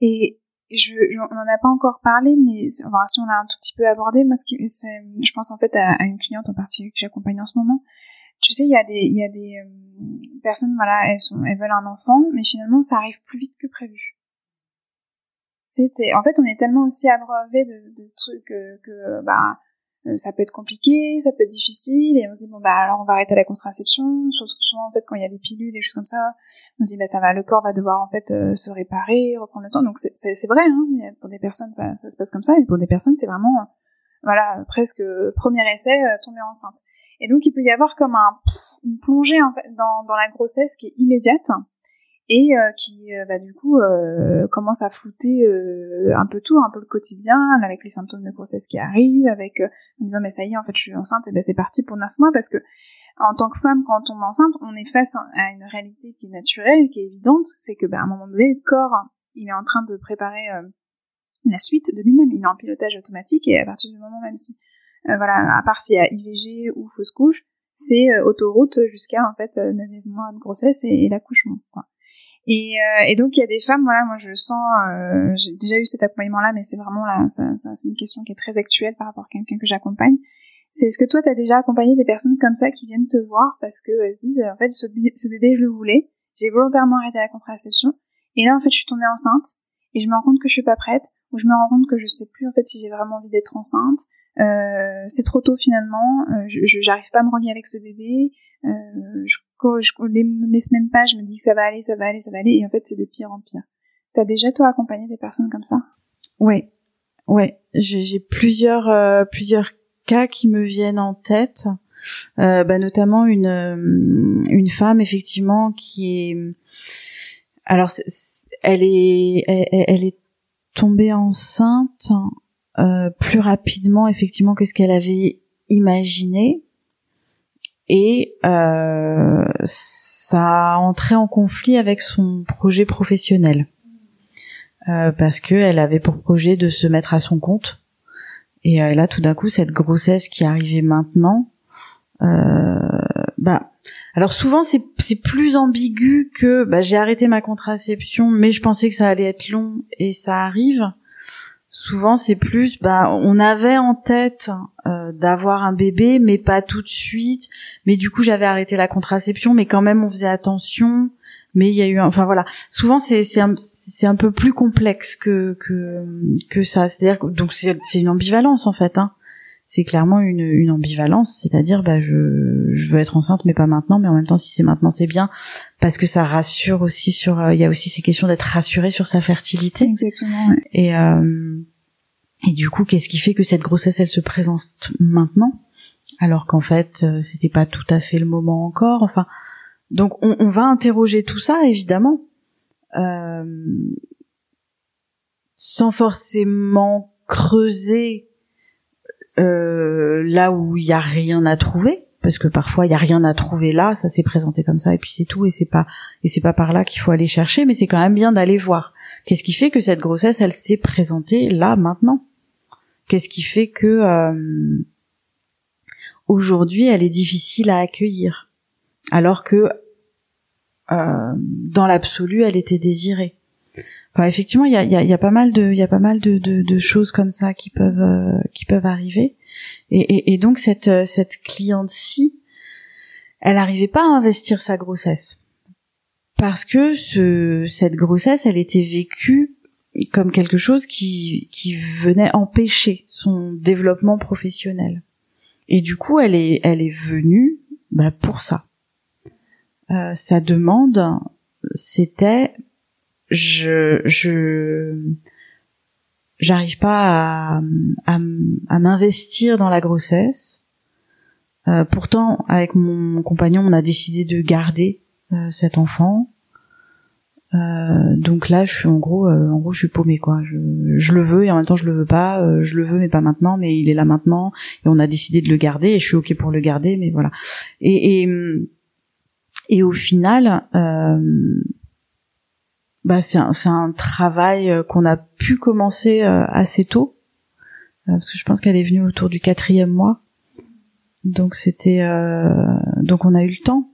Et je, on n'en a pas encore parlé, mais enfin, si on l'a un tout petit peu abordé, je pense en fait à, une cliente en particulier que j'accompagne en ce moment. Tu sais, il y a des, il y a des euh, personnes, voilà, elles sont, elles veulent un enfant, mais finalement, ça arrive plus vite que prévu. C'était, en fait, on est tellement aussi abreuvé de, de trucs que, que, bah, euh, ça peut être compliqué, ça peut être difficile, et on se dit bon bah alors on va arrêter la contraception. Souvent en fait quand il y a des pilules, des choses comme ça, on se dit bah ça va, le corps va devoir en fait euh, se réparer, reprendre le temps. Donc c'est vrai, hein, pour des personnes ça, ça, se passe comme ça, et pour des personnes c'est vraiment voilà presque premier essai euh, tomber enceinte. Et donc il peut y avoir comme un une plongée en fait dans, dans la grossesse qui est immédiate et euh, qui euh, bah, du coup euh, commence à flouter un peu tout, un peu le quotidien, avec les symptômes de grossesse qui arrivent, avec en disant mais ça y est en fait je suis enceinte et ben c'est parti pour neuf mois parce que en tant que femme quand on tombe enceinte on est face à une réalité qui est naturelle, qui est évidente, c'est que ben, à un moment donné le corps il est en train de préparer la suite de lui-même, il est en pilotage automatique et à partir du moment même si voilà à part s'il y a IVG ou fausse couche c'est autoroute jusqu'à en fait 9 mois de grossesse et, et l'accouchement quoi. Et, euh, et, donc il y a des femmes, voilà, moi je sens, euh, j'ai déjà eu cet accompagnement-là, mais c'est vraiment là, ça, ça, c'est une question qui est très actuelle par rapport à quelqu'un que j'accompagne. C'est est-ce que toi tu as déjà accompagné des personnes comme ça qui viennent te voir parce que elles se disent en fait ce, ce bébé je le voulais, j'ai volontairement arrêté la contraception et là en fait je suis tombée enceinte et je me rends compte que je suis pas prête ou je me rends compte que je sais plus en fait si j'ai vraiment envie d'être enceinte. Euh, c'est trop tôt finalement, euh, je j'arrive pas à me relier avec ce bébé, euh, je je, les, les, semaines pas, je me dis que ça va aller, ça va aller, ça va aller, et en fait c'est de pire en pire. T'as déjà toi accompagné des personnes comme ça? Oui, oui, j'ai plusieurs euh, plusieurs cas qui me viennent en tête, euh, bah, notamment une euh, une femme effectivement qui est, alors elle est elle, est tombée enceinte euh, plus rapidement effectivement que ce qu'elle avait imaginé. Et euh, ça a entré en conflit avec son projet professionnel. Euh, parce que elle avait pour projet de se mettre à son compte. Et euh, là tout d'un coup cette grossesse qui arrivait maintenant euh, bah alors souvent c'est c'est plus ambigu que bah, j'ai arrêté ma contraception mais je pensais que ça allait être long et ça arrive souvent c'est plus bah on avait en tête euh, d'avoir un bébé mais pas tout de suite. Mais du coup j'avais arrêté la contraception mais quand même on faisait attention. Mais il y a eu enfin voilà. Souvent c'est c'est un, un peu plus complexe que que que ça. C'est-à-dire donc c'est c'est une ambivalence en fait hein c'est clairement une, une ambivalence, c'est-à-dire bah je, je veux être enceinte mais pas maintenant, mais en même temps si c'est maintenant c'est bien parce que ça rassure aussi sur euh, il y a aussi ces questions d'être rassuré sur sa fertilité. Exactement. Et euh, et du coup qu'est-ce qui fait que cette grossesse elle se présente maintenant alors qu'en fait euh, c'était pas tout à fait le moment encore. Enfin donc on, on va interroger tout ça évidemment euh, sans forcément creuser euh, là où il y a rien à trouver parce que parfois il y a rien à trouver là, ça s'est présenté comme ça et puis c'est tout et c'est pas et c'est pas par là qu'il faut aller chercher mais c'est quand même bien d'aller voir. Qu'est-ce qui fait que cette grossesse elle s'est présentée là maintenant? Qu'est-ce qui fait que euh, aujourd'hui elle est difficile à accueillir? Alors que euh, dans l'absolu elle était désirée effectivement, il y a, y, a, y a, pas mal de, y a pas mal de, de, de, choses comme ça qui peuvent, euh, qui peuvent arriver. Et, et, et donc cette, euh, cette cliente-ci, elle n'arrivait pas à investir sa grossesse parce que ce, cette grossesse, elle était vécue comme quelque chose qui, qui venait empêcher son développement professionnel. Et du coup, elle est, elle est venue bah, pour ça. Euh, sa demande, c'était je je j'arrive pas à, à, à m'investir dans la grossesse. Euh, pourtant, avec mon compagnon, on a décidé de garder euh, cet enfant. Euh, donc là, je suis en gros, euh, en gros, je suis paumée quoi. Je, je, le veux et en même temps je le veux pas. Euh, je le veux mais pas maintenant. Mais il est là maintenant et on a décidé de le garder et je suis ok pour le garder. Mais voilà. Et et, et au final, bah c'est un, un travail qu'on a pu commencer assez tôt parce que je pense qu'elle est venue autour du quatrième mois. Donc c'était donc on a eu le temps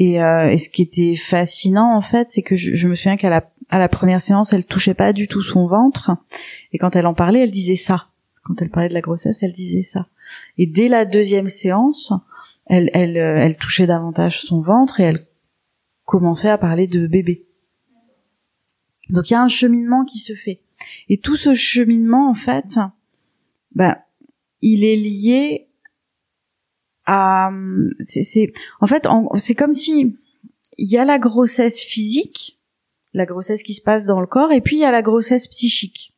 et, euh, et, ce qui était fascinant en fait, c'est que je, je, me souviens qu'à la, à la première séance, elle touchait pas du tout son ventre, et quand elle en parlait, elle disait ça. Quand elle parlait de la grossesse, elle disait ça. Et dès la deuxième séance, elle, elle, euh, elle touchait davantage son ventre et elle commençait à parler de bébé. Donc il y a un cheminement qui se fait. Et tout ce cheminement, en fait, ben, il est lié c'est en fait c'est comme si il y a la grossesse physique, la grossesse qui se passe dans le corps, et puis il y a la grossesse psychique.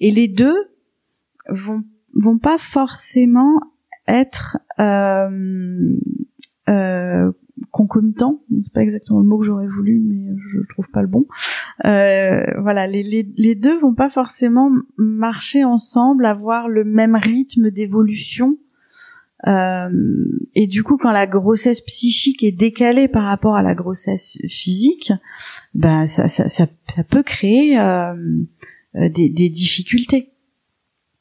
Et les deux vont vont pas forcément être euh, euh, concomitants. C'est pas exactement le mot que j'aurais voulu, mais je trouve pas le bon. Euh, voilà, les, les, les deux vont pas forcément marcher ensemble, avoir le même rythme d'évolution euh, et du coup, quand la grossesse psychique est décalée par rapport à la grossesse physique, ben ça, ça, ça, ça peut créer euh, euh des, des, difficultés.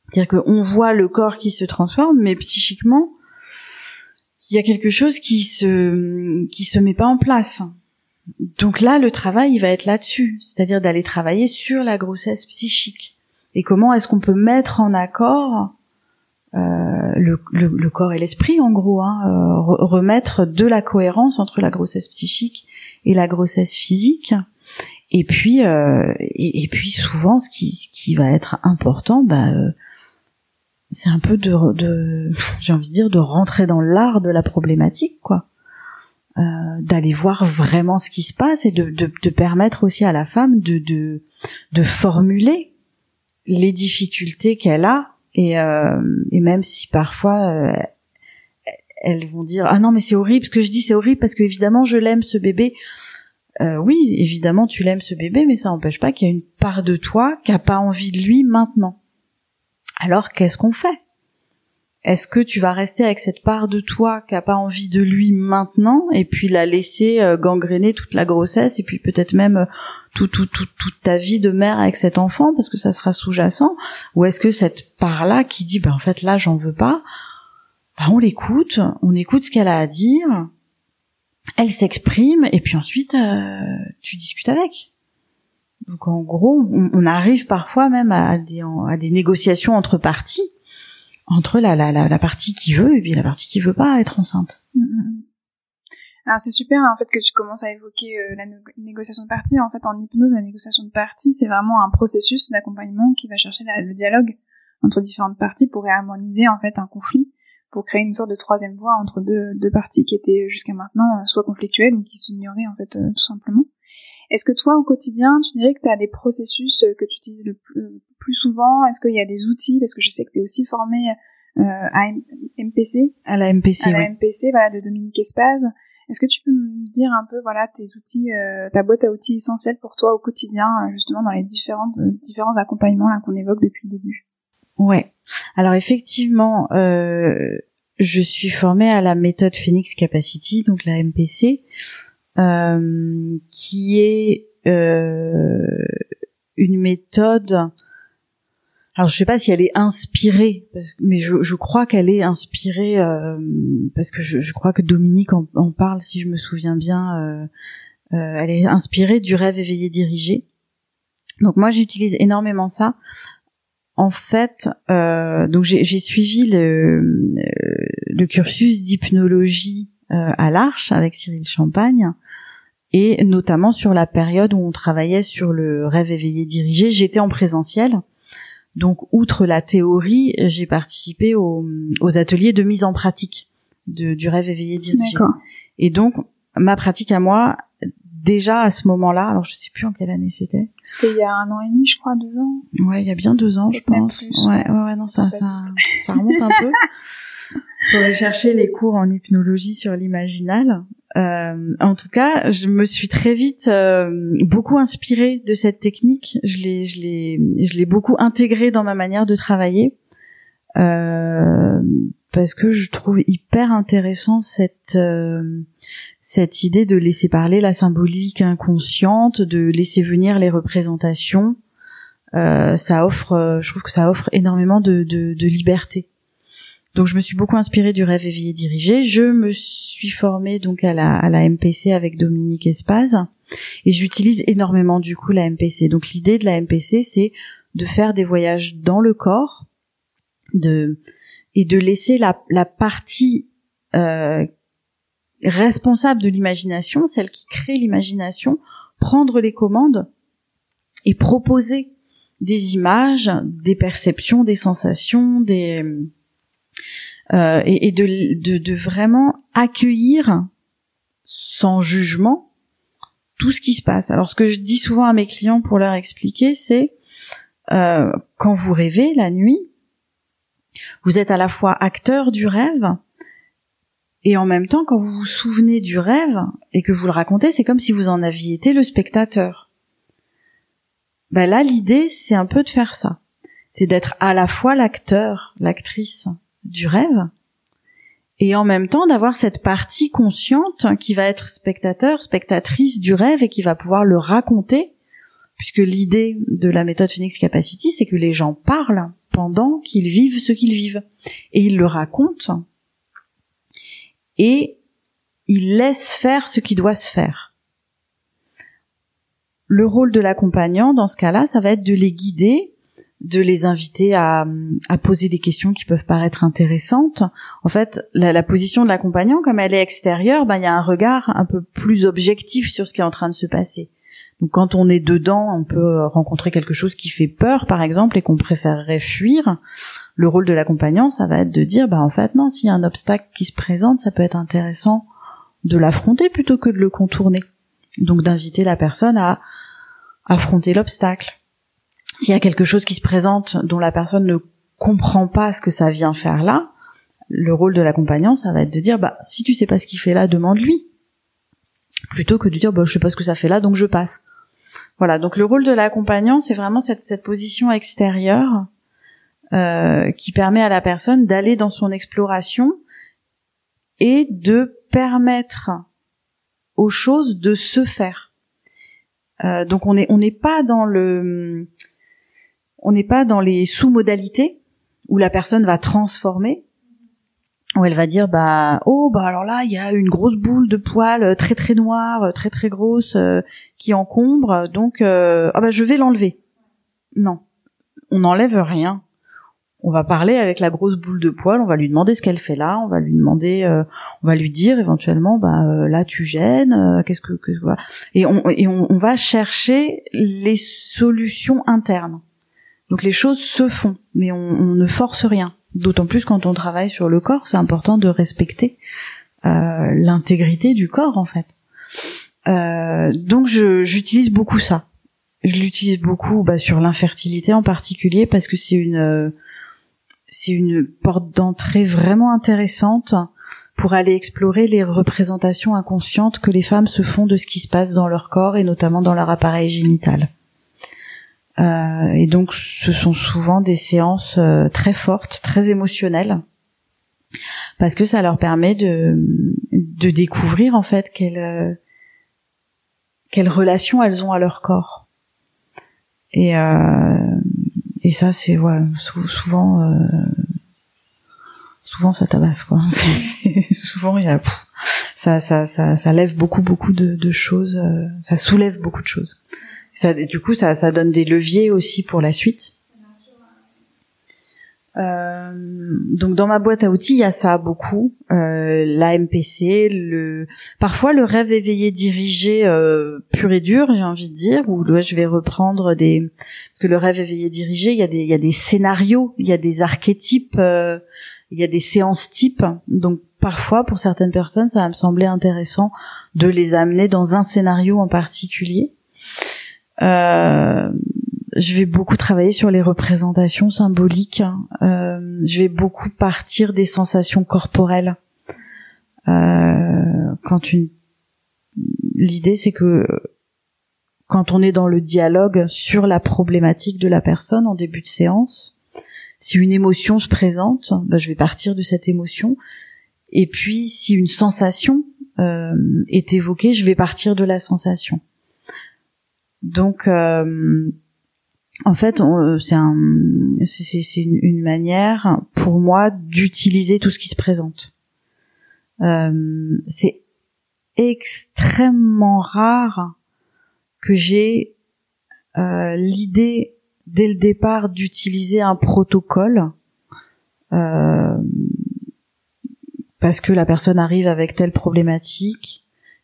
C'est-à-dire qu'on voit le corps qui se transforme, mais psychiquement, il y a quelque chose qui se qui se met pas en place. Donc là, le travail, il va être là-dessus, c'est-à-dire d'aller travailler sur la grossesse psychique et comment est-ce qu'on peut mettre en accord euh, le, le, corps et l'esprit en gros, hein, euh, remettre de la cohérence entre la grossesse psychique et la grossesse physique. Et puis, euh, et, puis souvent, ce qui, ce qui va être important, bah, c'est un peu de, de j'ai envie de dire, de rentrer dans l'art de la problématique, quoi. d'aller voir vraiment ce qui se passe et de, de, permettre aussi à la femme de, de, de formuler les difficultés qu'elle a et, euh, et même si parfois euh, elles vont dire ah non mais c'est horrible ce que je dis c'est horrible parce que évidemment je l'aime ce bébé euh, oui évidemment tu l'aimes ce bébé mais ça n'empêche pas qu'il y a une part de toi qui a pas envie de lui maintenant alors qu'est-ce qu'on fait? Est-ce que tu vas rester avec cette part de toi qui a pas envie de lui maintenant et puis la laisser euh, gangréner toute la grossesse et puis peut-être même euh, tout, tout, tout, toute ta vie de mère avec cet enfant parce que ça sera sous-jacent? Ou est-ce que cette part là qui dit ben en fait là j'en veux pas ben, on l'écoute on écoute ce qu'elle a à dire elle s'exprime et puis ensuite euh, tu discutes avec? Donc en gros on, arrive parfois même à des, à des négociations entre parties entre la, la, la, partie qui veut et puis la partie qui veut pas être enceinte. Mm, mm, mm. Alors c'est super en fait que tu commences à évoquer euh, la négociation de partie. En fait, en hypnose, la négociation de partie, c'est vraiment un processus d'accompagnement qui va chercher le dialogue entre différentes parties pour réharmoniser en fait un conflit, pour créer une sorte de troisième voie entre deux, deux parties qui étaient jusqu'à maintenant euh, soit conflictuelles ou qui s'ignoraient en fait euh, tout simplement. Est-ce que toi, au quotidien, tu dirais que tu as des processus que tu utilises le plus, plus souvent? Est-ce qu'il y a des outils? Parce que je sais que tu es aussi formé euh, à MPC. À la MPC, À la MPC, voilà, de Dominique Espaz. Est-ce que tu peux me dire un peu, voilà, tes outils, euh, ta boîte à outils essentiels pour toi au quotidien, euh, justement dans les différentes, différents accompagnements qu'on évoque depuis le début? Ouais. Alors effectivement, euh, je suis formée à la méthode Phoenix Capacity, donc la MPC, euh, qui est euh, une méthode alors je sais pas si elle est inspirée, mais je, je crois qu'elle est inspirée euh, parce que je, je, crois que Dominique en, en, parle, si je me souviens bien. Euh, euh, elle est inspirée du rêve éveillé dirigé. Donc moi j'utilise énormément ça. En fait, donc j'ai suivi le, le cursus d'hypnologie à l'Arche avec Cyril Champagne et notamment sur la période où on travaillait sur le rêve éveillé dirigé. J'étais en présentiel donc, outre la théorie, j'ai participé aux, ateliers de mise en pratique de, du rêve éveillé dirigé. Et donc, ma pratique à moi, déjà à ce moment-là, alors je sais plus en quelle année c'était. C'était il y a un an et demi, je crois, deux ans. Ouais, il y a bien deux ans, je pense. Ouais, ouais, ouais, non, ça, ça, ça remonte un peu. Faudrait chercher les cours en hypnologie sur l'imaginal. Euh, en tout cas, je me suis très vite euh, beaucoup inspirée de cette technique. Je l'ai, je l'ai, je l'ai beaucoup intégrée dans ma manière de travailler euh, parce que je trouve hyper intéressant cette cette idée de laisser parler la symbolique inconsciente, de laisser venir les représentations. ça offre, je trouve que ça offre énormément de, de, de liberté. Donc je me suis beaucoup inspirée du rêve éveillé dirigé. Je me suis formée donc à la, à la MPC avec Dominique Espaz et j'utilise énormément du coup la MPC. Donc l'idée de la MPC c'est de faire des voyages dans le corps, de et de laisser la, la partie euh, responsable de l'imagination, celle qui crée l'imagination, prendre les commandes et proposer des images, des perceptions, des sensations, des euh, et, de, vraiment accueillir sans jugement tout ce qui se passe. Alors ce que je dis souvent à mes clients pour leur expliquer, c'est euh, quand vous rêvez la nuit, vous êtes à la fois acteur du rêve et en même temps quand vous vous souvenez du rêve et que vous le racontez, c'est comme si vous en aviez été le spectateur. Ben là, l'idée, c'est un peu de faire ça. C'est d'être à la fois l'acteur, l'actrice du rêve et en même temps d'avoir cette partie consciente qui va être spectateur, spectatrice du rêve et qui va pouvoir le raconter puisque l'idée de la méthode Phoenix Capacity c'est que les gens parlent pendant qu'ils vivent ce qu'ils vivent et ils le racontent et ils laissent faire ce qui doit se faire. Le rôle de l'accompagnant dans ce cas-là, ça va être de les guider de les inviter à, à, poser des questions qui peuvent paraître intéressantes. En fait, la, la position de l'accompagnant, comme elle est extérieure, ben il y a un regard un peu plus objectif sur ce qui est en train de se passer. Donc quand on est dedans, on peut rencontrer quelque chose qui fait peur, par exemple, et qu'on préférerait fuir. Le rôle de l'accompagnant, ça va être de dire, bah en fait non, s'il y a un obstacle qui se présente, ça peut être intéressant de l'affronter plutôt que de le contourner. Donc d'inviter la personne à affronter l'obstacle s'il y a quelque chose qui se présente dont la personne ne comprend pas ce que ça vient faire là, le rôle de l'accompagnant, ça va être de dire, bah, si tu sais pas ce qu'il fait là, demande-lui. Plutôt que de dire, bah, je sais pas ce que ça fait là, donc je passe. Voilà. Donc le rôle de l'accompagnant, c'est vraiment cette, cette position extérieure euh, qui permet à la personne d'aller dans son exploration et de permettre aux choses de se faire. Euh, donc on on n'est pas dans le on n'est pas dans les sous-modalités où la personne va transformer, où elle va dire bah oh bah alors là il y a une grosse boule de poils très très noire, très très grosse euh, qui encombre, donc euh, ah bah je vais l'enlever. Non, on n'enlève rien. On va parler avec la grosse boule de poils, on va lui demander ce qu'elle fait là, on va lui demander, euh, on va lui dire éventuellement bah là tu gênes, qu'est-ce que, que voilà. et on et on va chercher les solutions internes. Donc les choses se font, mais on, ne force rien. D'autant plus quand on travaille sur le corps, c'est important de respecter euh, l'intégrité du corps en fait. Euh, donc j'utilise beaucoup ça. Je l'utilise beaucoup bah, sur l'infertilité en particulier parce que c'est une c'est une porte d'entrée vraiment intéressante pour aller explorer les représentations inconscientes que les femmes se font de ce qui se passe dans leur corps et notamment dans leur appareil génital. Euh, et donc, ce sont souvent des séances euh, très fortes, très émotionnelles, parce que ça leur permet de, de découvrir en fait quelle euh, quelle relation elles ont à leur corps. Et et ça, c'est ouais, souvent souvent ça tabasse quoi. souvent il y a ça, ça ça ça lève beaucoup beaucoup de, de choses, ça soulève beaucoup de choses. Ça, du coup, ça, ça donne des leviers aussi pour la suite. Euh, donc dans ma boîte à outils, il y a ça beaucoup, euh, la MPC, le parfois le rêve éveillé dirigé euh, pur et dur, j'ai envie de dire, où là, je vais reprendre des parce que le rêve éveillé dirigé, il y a des il y a des scénarios, il y a des archétypes, euh, il y a des séances types, donc parfois pour certaines personnes, ça va me sembler intéressant de les amener dans un scénario en particulier. Euh, je vais beaucoup travailler sur les représentations symboliques. Euh, je vais beaucoup partir des sensations corporelles. Euh, quand l'idée c'est que quand on est dans le dialogue sur la problématique de la personne en début de séance, si une émotion se présente, bah, je vais partir de cette émotion. Et puis, si une sensation est évoquée, je vais partir de la sensation. Donc, euh, en fait, c'est un, une, manière pour moi d'utiliser tout ce qui se présente. Euh, c'est extrêmement rare que j'ai euh, l'idée dès le départ d'utiliser un protocole euh, parce que la personne arrive avec telle problématique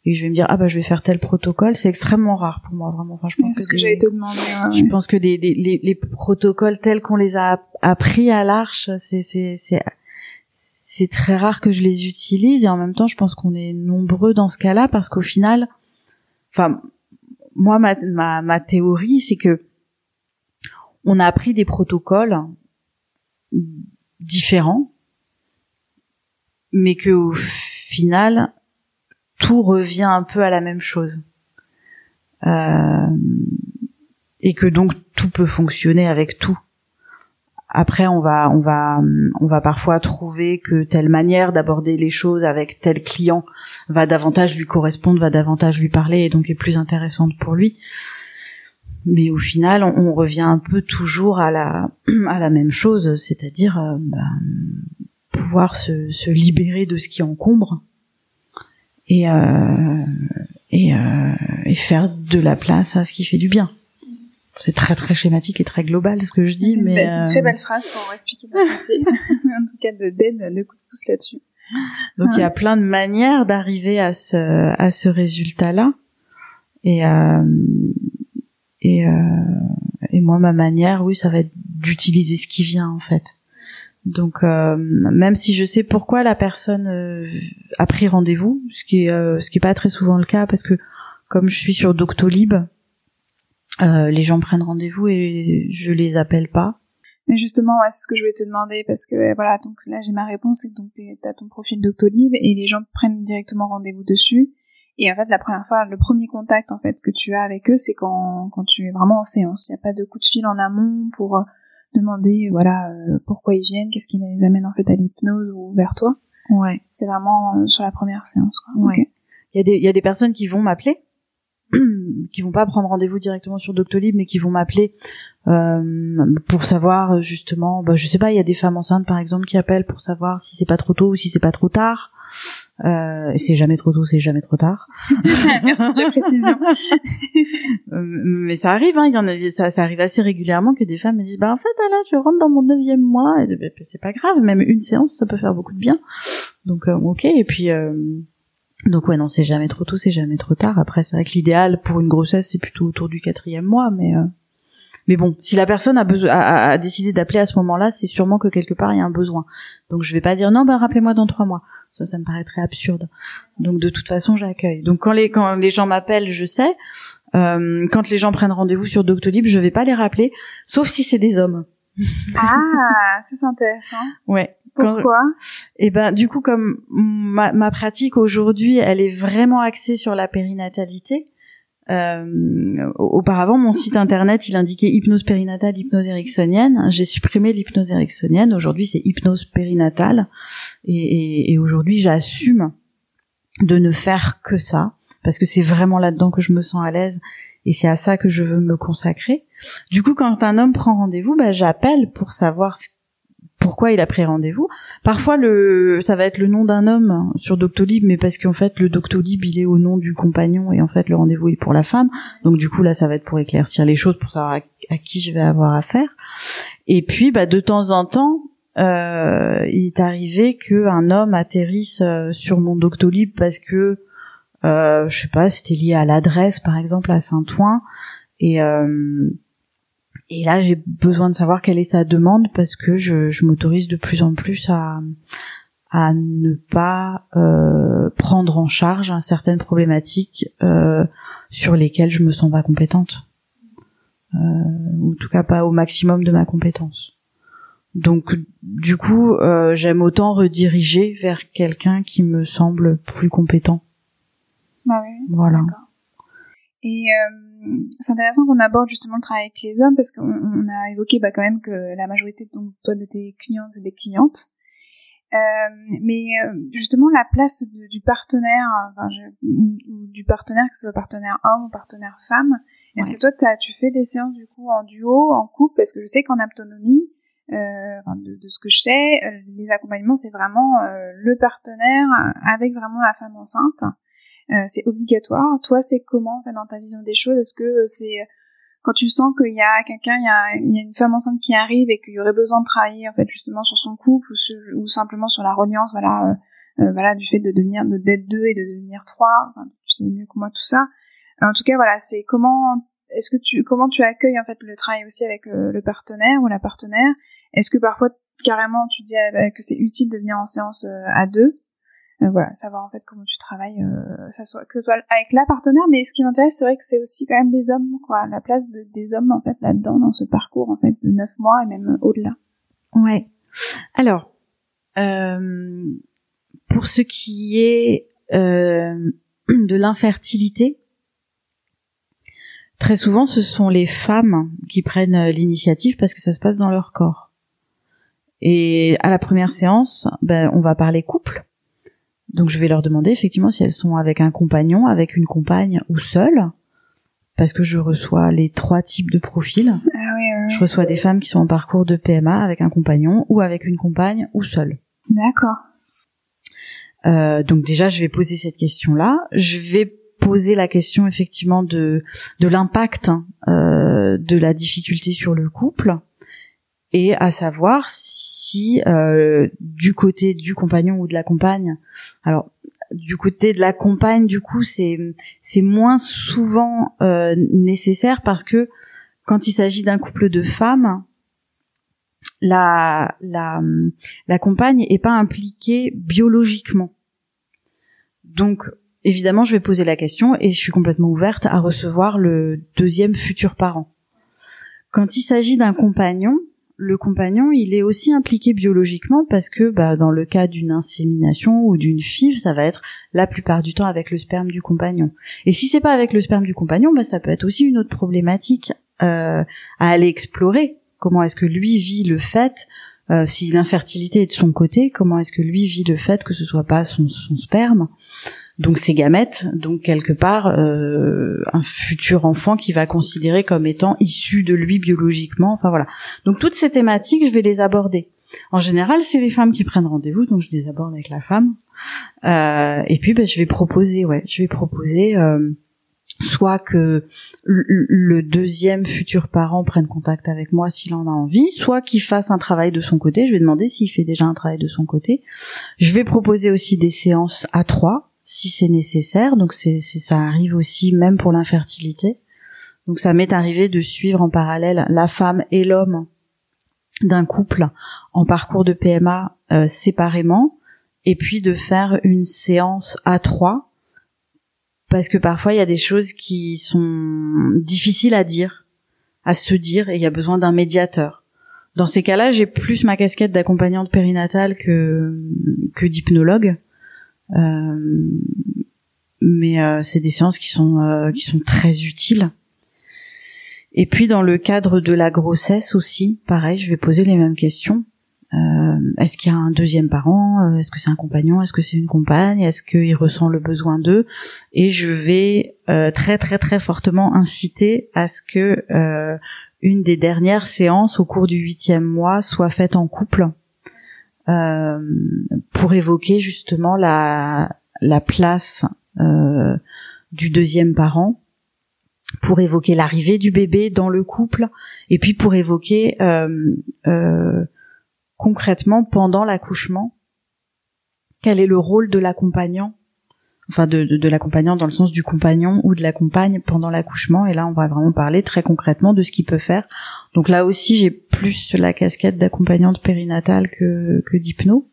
et je vais me dire ah bah je vais faire tel protocole. C'est extrêmement rare pour moi vraiment. Enfin je pense que, que j'allais te demander je pense que des, des les, les, protocoles tels qu'on les a appris à l'arche c'est c'est c'est c'est très rare que je les utilise. Et en même temps je pense qu'on est nombreux dans ce cas-là parce qu'au final enfin moi ma ma, ma théorie c'est que on a appris des protocoles différents, mais que au final, tout revient un peu à la même chose. Euh, et que donc tout peut fonctionner avec tout. Après, on va, on va, on va parfois trouver que telle manière d'aborder les choses avec tel client va davantage lui correspondre, va davantage lui parler et donc est plus intéressante pour lui mais au final, on, revient un peu toujours à la à la même chose, c'est-à-dire euh, ben, pouvoir se, se, libérer de ce qui encombre et euh, et, euh, et faire de la place à ce qui fait du bien. C'est très très schématique et très global ce que je dis, mais c'est une très belle phrase pour expliquer notre métier. en tout cas, de Den de coup de pouce là-dessus. Donc il y a plein de manières d'arriver à ce à ce résultat-là. Et, euh, et, euh, et moi, ma manière, oui, ça va être d'utiliser ce qui vient en fait. Donc euh, même si je sais pourquoi la personne euh, a pris rendez-vous, ce qui est euh, ce qui est pas très souvent le cas parce que comme je suis sur Doctolib, les gens prennent rendez-vous et je les appelle pas. Mais justement, c'est ce que je voulais te demander parce que voilà, donc là j'ai ma réponse, c'est que donc t'as ton profil Doctolib et les gens prennent directement rendez-vous dessus et en fait, la première fois, le premier contact en fait que tu as avec eux, c'est quand, quand tu es vraiment en séance. Il n'y a pas de coup de fil en amont pour demander voilà euh, pourquoi ils viennent, qu'est-ce qui les amène en fait à l'hypnose ou vers toi. Ouais. C'est vraiment euh, sur la première séance. Quoi. Ouais. Il y a des il y a des personnes qui vont m'appeler, qui vont pas prendre rendez-vous directement sur Doctolib, mais qui vont m'appeler euh, pour savoir justement, bah, je sais pas, il y a des femmes enceintes par exemple qui appellent pour savoir si c'est pas trop tôt ou si c'est pas trop tard. Euh, c'est jamais trop tôt, c'est jamais trop tard. Merci de la précision. Euh, mais ça arrive, hein, il y en a, ça, ça, arrive assez régulièrement que des femmes me disent, bah en fait, là, je rentre dans mon neuvième mois, et ben, c'est pas grave, même une séance, ça peut faire beaucoup de bien. Donc, euh, ok, et puis, euh, donc ouais, non, c'est jamais trop tôt, c'est jamais trop tard. Après, c'est vrai que l'idéal pour une grossesse, c'est plutôt autour du quatrième mois, mais mais bon, si la personne a, besoin, a, a décidé d'appeler à ce moment-là, c'est sûrement que quelque part il y a un besoin. Donc je vais pas dire non, ben rappelez-moi dans trois mois. Ça, ça me paraît très absurde. Donc de toute façon, j'accueille. Donc quand les quand les gens m'appellent, je sais. Euh, quand les gens prennent rendez-vous sur Doctolib, je vais pas les rappeler, sauf si c'est des hommes. Ah, c'est intéressant. Ouais. Pourquoi? Eh ben, du coup, comme ma, ma pratique aujourd'hui, elle est vraiment axée sur la périnatalité. Euh, auparavant, mon site internet, il indiquait hypnose périnatale, hypnose ericksonienne. J'ai supprimé l'hypnose ericksonienne. Aujourd'hui, c'est hypnose périnatale. Et, et, et aujourd'hui, j'assume de ne faire que ça, parce que c'est vraiment là-dedans que je me sens à l'aise, et c'est à ça que je veux me consacrer. Du coup, quand un homme prend rendez-vous, bah, j'appelle pour savoir ce pourquoi il a pris rendez-vous. Parfois, le, ça va être le nom d'un homme sur Doctolib, mais parce qu'en fait, le Doctolib, il est au nom du compagnon et en fait, le rendez-vous est pour la femme. Donc, du coup, là, ça va être pour éclaircir les choses, pour savoir à, qui je vais avoir affaire. Et puis, bah, de temps en temps, euh, il est arrivé qu'un homme atterrisse euh, sur mon Doctolib parce que, euh, je sais pas, c'était lié à l'adresse, par exemple, à Saint-Ouen. Et, euh, et là, j'ai besoin de savoir quelle est sa demande parce que je, je m'autorise de plus en plus à, à ne pas euh, prendre en charge certaines problématiques euh, sur lesquelles je me sens pas compétente, euh, ou en tout cas pas au maximum de ma compétence. Donc, du coup, euh, j'aime autant rediriger vers quelqu'un qui me semble plus compétent. Bah oui. Voilà. Et euh, c'est intéressant qu'on aborde justement le travail avec les hommes parce qu'on on a évoqué bah, quand même que la majorité donc, toi, de tes clients, c'est des clientes. Euh, mais euh, justement la place du partenaire, enfin, du partenaire que ce soit partenaire homme ou partenaire femme. Est-ce que toi tu fais des séances du coup en duo, en couple? Parce que je sais qu'en autonomie, euh, de, de, ce que je sais, les accompagnements c'est vraiment euh, le partenaire avec vraiment la femme enceinte. C'est obligatoire. Toi c'est comment dans ta vision des choses? Est-ce que c'est quand tu sens qu'il y a quelqu'un, il y a, il y a une femme enceinte qui arrive et qu'il y aurait besoin de travailler en fait justement sur son couple ou, ou simplement sur la reliance, voilà, euh, euh, voilà, du fait de devenir de d'être deux et de devenir trois? Enfin, tu sais mieux que moi tout ça. En tout cas, voilà, c'est comment est-ce que tu comment tu accueilles en fait le travail aussi avec le, partenaire ou la partenaire? Est-ce que parfois carrément tu dis euh, que c'est utile de venir en séance à deux? Euh, voilà, savoir en fait comment tu travailles, euh, ça soit, que ce soit avec la partenaire, mais ce qui m'intéresse, c'est vrai que c'est aussi quand même les hommes, quoi, la place des hommes en fait là-dedans, dans ce parcours en fait de neuf mois et même au-delà. Ouais. Alors, euh, pour ce qui est euh, de l'infertilité, très souvent ce sont les femmes qui prennent l'initiative parce que ça se passe dans leur corps. Et à la première séance, ben, on va parler couple donc je vais leur demander effectivement si elles sont avec un compagnon, avec une compagne ou seules, parce que je reçois les trois types de profils. Ah oui, Je reçois des femmes qui sont en parcours de PMA avec un compagnon ou avec une compagne ou seule. D'accord. Euh, donc déjà, je vais poser cette question-là. Je vais poser la question effectivement de de l'impact hein, euh, de la difficulté sur le couple et à savoir si euh, du côté du compagnon ou de la compagne, alors du côté de la compagne, du coup, c'est c'est moins souvent euh, nécessaire parce que quand il s'agit d'un couple de femmes, la la la compagne est pas impliquée biologiquement. Donc évidemment, je vais poser la question et je suis complètement ouverte à recevoir le deuxième futur parent. Quand il s'agit d'un compagnon, le compagnon, il est aussi impliqué biologiquement parce que bah, dans le cas d'une insémination ou d'une FIV, ça va être la plupart du temps avec le sperme du compagnon. Et si c'est pas avec le sperme du compagnon, bah, ça peut être aussi une autre problématique euh, à aller explorer. Comment est-ce que lui vit le fait euh, si l'infertilité est de son côté, comment est-ce que lui vit le fait que ce soit pas son, son sperme? Donc ces gamètes, donc quelque part euh, un futur enfant qui va considérer comme étant issu de lui biologiquement. Enfin voilà. Donc toutes ces thématiques, je vais les aborder. En général, c'est les femmes qui prennent rendez-vous, donc je les aborde avec la femme. Euh, et puis, ben, je vais proposer, ouais, je vais proposer euh, soit que le deuxième futur parent prenne contact avec moi s'il en a envie, soit qu'il fasse un travail de son côté. Je vais demander s'il fait déjà un travail de son côté. Je vais proposer aussi des séances à trois si c'est nécessaire. Donc c'est, ça arrive aussi même pour l'infertilité. Donc ça m'est arrivé de suivre en parallèle la femme et l'homme d'un couple en parcours de PMA euh, séparément et puis de faire une séance à trois parce que parfois il y a des choses qui sont difficiles à dire, à se dire et il y a besoin d'un médiateur. Dans ces cas-là, j'ai plus ma casquette d'accompagnante périnatale que que d'hypnologue mais euh, c'est des séances qui sont euh, qui sont très utiles. Et puis dans le cadre de la grossesse aussi, pareil, je vais poser les mêmes questions. Euh, est-ce qu'il y a un deuxième parent? Est-ce que c'est un compagnon? Est-ce que c'est une compagne? Est-ce qu'il ressent le besoin d'eux? Et je vais euh, très très très fortement inciter à ce que euh, une des dernières séances au cours du huitième mois soit faite en couple euh, pour évoquer justement la, la place euh, du deuxième parent, pour évoquer l'arrivée du bébé dans le couple, et puis pour évoquer euh, concrètement pendant l'accouchement quel est le rôle de l'accompagnant enfin de, de, l'accompagnant dans le sens du compagnon ou de la compagne pendant l'accouchement. Et là, on va vraiment parler très concrètement de ce qu'il peut faire. Donc là aussi, j'ai plus la casquette d'accompagnante périnatale que, que d'hypno.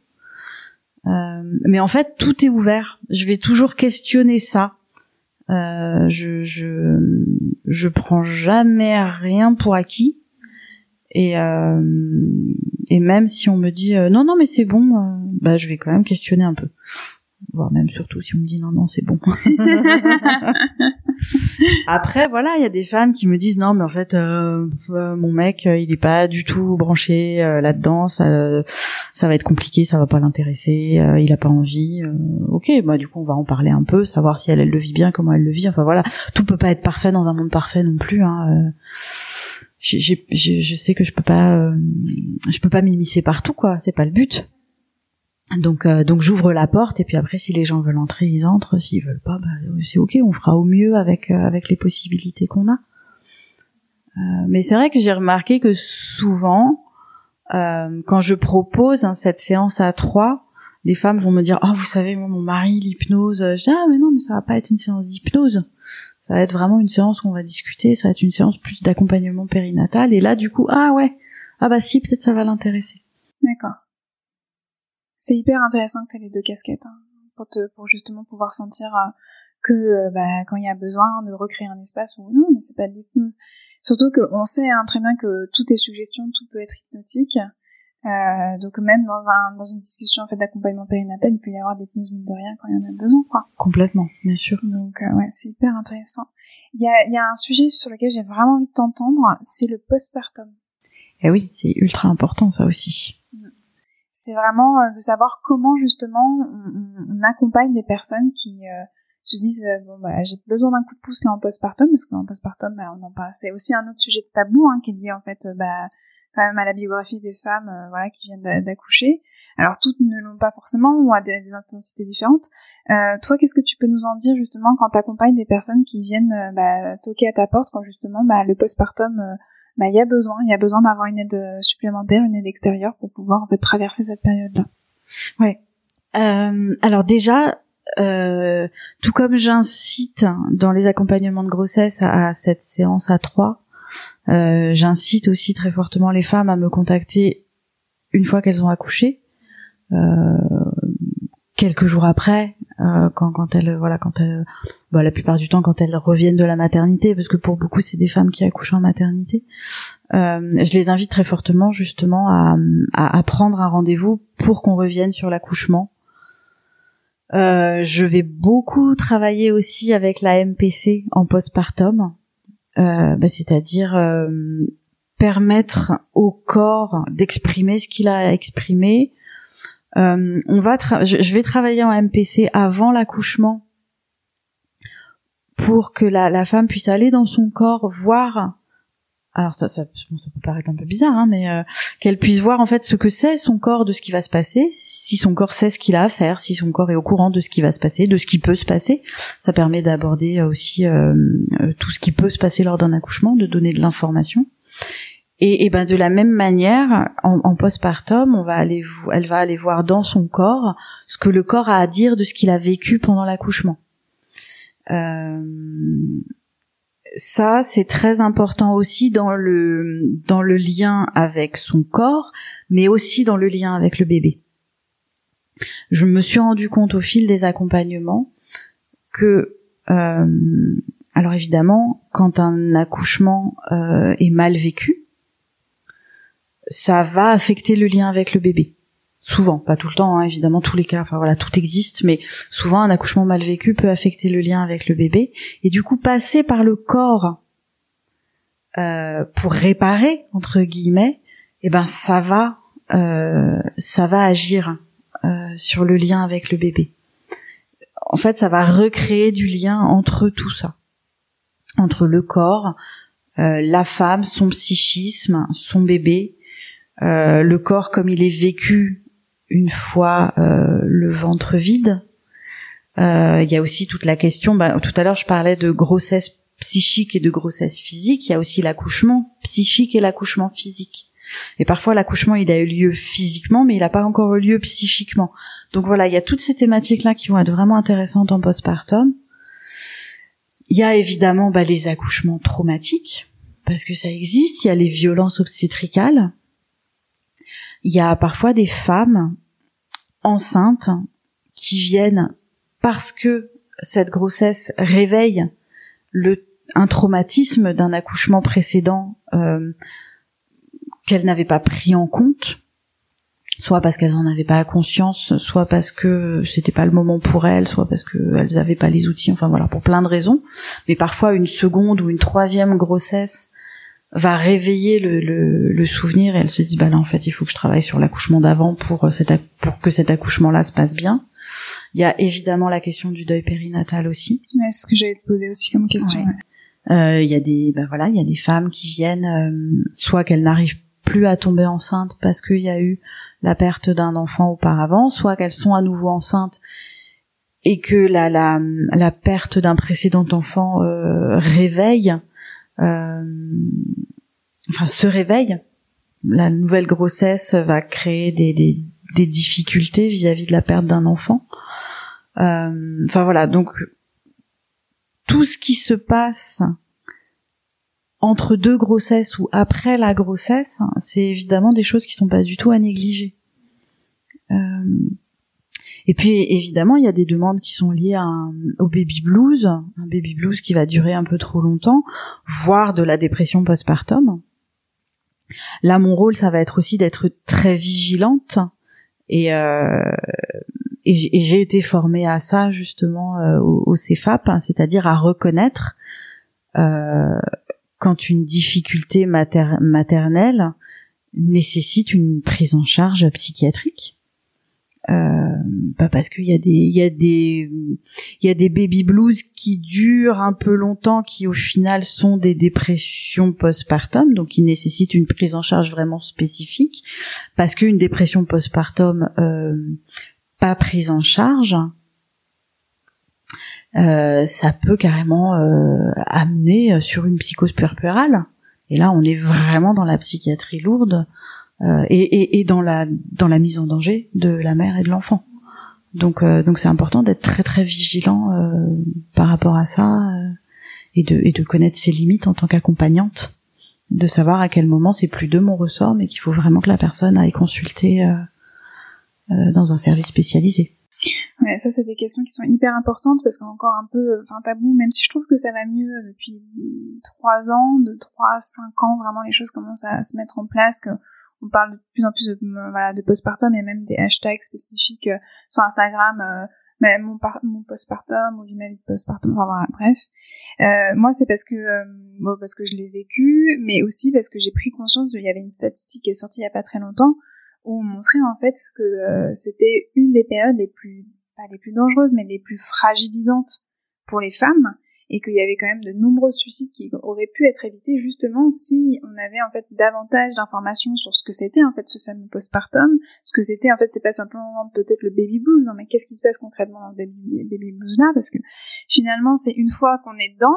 Euh, mais en fait, tout est ouvert. Je vais toujours questionner ça. Euh, je, je je prends jamais rien pour acquis. Et euh, et même si on me dit euh, non non mais c'est bon, euh, bah je vais quand même questionner un peu voire même surtout si on me dit non non c'est bon. Après, voilà, il y a des femmes qui me disent non, mais en fait, euh, euh, mon mec, il est pas du tout branché là-dedans. Ça, ça va être compliqué, ça va pas l'intéresser. il a pas envie. ok, bah du coup, on va en parler un peu, savoir si elle, elle le vit bien, comment elle le vit. Enfin voilà, tout peut pas être parfait dans un monde parfait non plus. Hein je sais que je peux pas, euh, je peux pas m'immiscer partout, quoi. C'est pas le but. Donc, euh, donc j'ouvre la porte et puis après, si les gens veulent entrer, ils entrent. S'ils veulent pas, bah, c'est ok. On fera au mieux avec euh, avec les possibilités qu'on a. mais c'est vrai que j'ai remarqué que souvent, quand je propose hein, cette séance à trois, les femmes vont me dire, oh, vous savez, moi, mon mari, l'hypnose. Je dis, ah, mais non, mais ça va pas être une séance d'hypnose ça va être vraiment une séance où on va discuter, ça va être une séance plus d'accompagnement périnatal. Et là, du coup, ah ouais, ah bah si, peut-être ça va l'intéresser. D'accord. C'est hyper intéressant que tu aies les deux casquettes, hein, pour, te, pour justement pouvoir sentir euh, que euh, bah, quand il y a besoin de recréer un espace ou non, mais c'est pas de l'hypnose. Surtout qu'on sait hein, très bien que tout est suggestion, tout peut être hypnotique. Euh, donc même dans, un, dans une discussion en fait d'accompagnement périnatal, il peut y avoir des pneus mine de rien quand il y en a besoin, quoi. Complètement, bien sûr. Donc euh, ouais, c'est hyper intéressant. Il y a, y a un sujet sur lequel j'ai vraiment envie de t'entendre, c'est le postpartum. Eh oui, c'est ultra important ça aussi. C'est vraiment euh, de savoir comment justement on, on, accompagne des personnes qui euh, se disent bon bah j'ai besoin d'un coup de pouce là en postpartum parce qu'en postpartum bah, on en parle c'est aussi un autre sujet de tabou hein, qui est lié en fait bah quand même à la biographie des femmes euh, voilà qui viennent d'accoucher. Alors toutes ne l'ont pas forcément ou à des, intensités différentes. Euh, toi, qu'est-ce que tu peux nous en dire justement quand tu accompagnes des personnes qui viennent euh, bah, toquer à ta porte quand justement bah, le postpartum, bah, il y a besoin, il y a besoin d'avoir une aide supplémentaire, une aide extérieure pour pouvoir en fait traverser cette période-là. Ouais. alors déjà, tout comme j'incite dans les accompagnements de grossesse à, à cette séance à trois, euh, j'incite aussi très fortement les femmes à me contacter une fois qu'elles ont accouché, euh, quelques jours après, euh, quand, quand elles, voilà, quand elles, bah, la plupart du temps quand elles reviennent de la maternité, parce que pour beaucoup c'est des femmes qui accouchent en maternité. je les invite très fortement justement à, à, prendre un rendez-vous pour qu'on revienne sur l'accouchement. je vais beaucoup travailler aussi avec la MPC en postpartum, euh, bah, c'est-à-dire euh, permettre au corps d'exprimer ce qu'il a exprimé. Euh, on va je, vais travailler en MPC avant l'accouchement pour que la, la, femme puisse aller dans son corps voir alors ça, ça, ça peut paraître un peu bizarre, hein, mais euh, qu'elle puisse voir en fait ce que c'est son corps de ce qui va se passer, si son corps sait ce qu'il a à faire, si son corps est au courant de ce qui va se passer, de ce qui peut se passer. Ça permet d'aborder euh, aussi euh, tout ce qui peut se passer lors d'un accouchement, de donner de l'information. Et, ben de la même manière, en, en postpartum, on va aller, elle va aller voir dans son corps ce que le corps a à dire de ce qu'il a vécu pendant l'accouchement. Euh, ça, c'est très important aussi dans le dans le lien avec son corps, mais aussi dans le lien avec le bébé. Je me suis rendu compte au fil des accompagnements que, euh, alors évidemment, quand un accouchement euh, est mal vécu, ça va affecter le lien avec le bébé. Souvent, pas tout le temps, hein, évidemment tous les cas, enfin voilà, tout existe, mais souvent un accouchement mal vécu peut affecter le lien avec le bébé, et du coup passer par le corps euh, pour réparer entre guillemets, et eh ben ça va, euh, ça va agir euh, sur le lien avec le bébé. En fait, ça va recréer du lien entre tout ça, entre le corps, la femme, son psychisme, son bébé, le corps comme il est vécu une fois euh, le ventre vide. Euh, il y a aussi toute la question. Bah, tout à l'heure, je parlais de grossesse psychique et de grossesse physique. Il y a aussi l'accouchement psychique et l'accouchement physique. Et parfois, l'accouchement, il a eu lieu physiquement, mais il n'a pas encore eu lieu psychiquement. Donc voilà, il y a toutes ces thématiques-là qui vont être vraiment intéressantes en postpartum. Il y a évidemment bah, les accouchements traumatiques, parce que ça existe. Il y a les violences obstétricales. Il y a parfois des femmes enceintes qui viennent parce que cette grossesse réveille le, un traumatisme d'un accouchement précédent euh, qu'elle n'avait pas pris en compte. soit parce qu'elles en avaient pas conscience, soit parce que c'était pas le moment pour elles, soit parce qu'elles avaient pas les outils, enfin voilà, pour plein de raisons. Mais parfois une seconde ou une troisième grossesse va réveiller le, le, souvenir et elle se dit bah là en fait il faut que je travaille sur l'accouchement d'avant pour cet pour que cet accouchement là se passe bien. Il y a évidemment la question du deuil périnatal aussi. c'est ce que j'allais te poser aussi comme question. Euh, il y a des bah voilà il y a des femmes qui viennent euh, soit qu'elles n'arrivent plus à tomber enceinte parce qu'il y a eu la perte d'un enfant auparavant, soit qu'elles sont à nouveau enceintes et que la, la, la perte d'un précédent enfant euh, réveille, euh, enfin se réveille. La nouvelle grossesse va créer des, des, des difficultés vis-à-vis de la perte d'un enfant. Euh, enfin voilà, donc tout ce qui se passe entre deux grossesses ou après la grossesse, c'est évidemment des choses qui sont pas du tout à négliger. Euh, et puis évidemment, il y a des demandes qui sont liées au baby blues, un baby blues qui va durer un peu trop longtemps, voire de la dépression postpartum. Là, mon rôle, ça va être aussi d'être très vigilante et, euh, j'ai été formée à ça justement euh, au, au, CFAP, hein, c'est-à-dire à reconnaître euh, quand une difficulté maternelle nécessite une prise en charge psychiatrique. Euh, pas parce qu'il y a des il y a des il y a des baby blues qui durent un peu longtemps qui au final sont des dépressions postpartum. Donc qui nécessitent une prise en charge vraiment spécifique. Parce qu'une dépression postpartum euh, pas prise en charge euh, ça peut carrément euh, amener sur une psychose puerpérale. Et là, on est vraiment dans la psychiatrie lourde et, et, dans la dans la mise en danger de la mère et de l'enfant. Donc donc c'est important d'être très très vigilant par rapport à ça et de et de connaître ses limites en tant qu'accompagnante, de savoir à quel moment c'est plus de mon ressort, mais qu'il faut vraiment que la personne aille consulter dans un service spécialisé. Ouais, ça c'est des questions qui sont hyper importantes parce qu'encore un peu, enfin tabou, même si je trouve que ça va mieux depuis trois ans, de trois à cinq ans, vraiment les choses commencent à se mettre en place, que on parle de plus en plus de, voilà, de postpartum et même des hashtags spécifiques euh, sur Instagram, euh, mon, mon postpartum ou ma vie de postpartum, enfin voilà, bref. Euh, moi c'est parce que, euh, bon, parce que je l'ai vécu, mais aussi parce que j'ai pris conscience qu'il y avait une statistique qui est sortie il y a pas très longtemps où on montrait en fait que c'était une des périodes les plus pas les plus dangereuses mais les plus fragilisantes pour les femmes et qu'il y avait quand même de nombreux suicides qui auraient pu être évités justement si on avait en fait davantage d'informations sur ce que c'était en fait ce fameux postpartum, ce que c'était en fait c'est pas simplement peut-être le baby blues, non mais qu'est-ce qui se passe concrètement dans le baby, blues là parce que finalement c'est une fois qu'on est dedans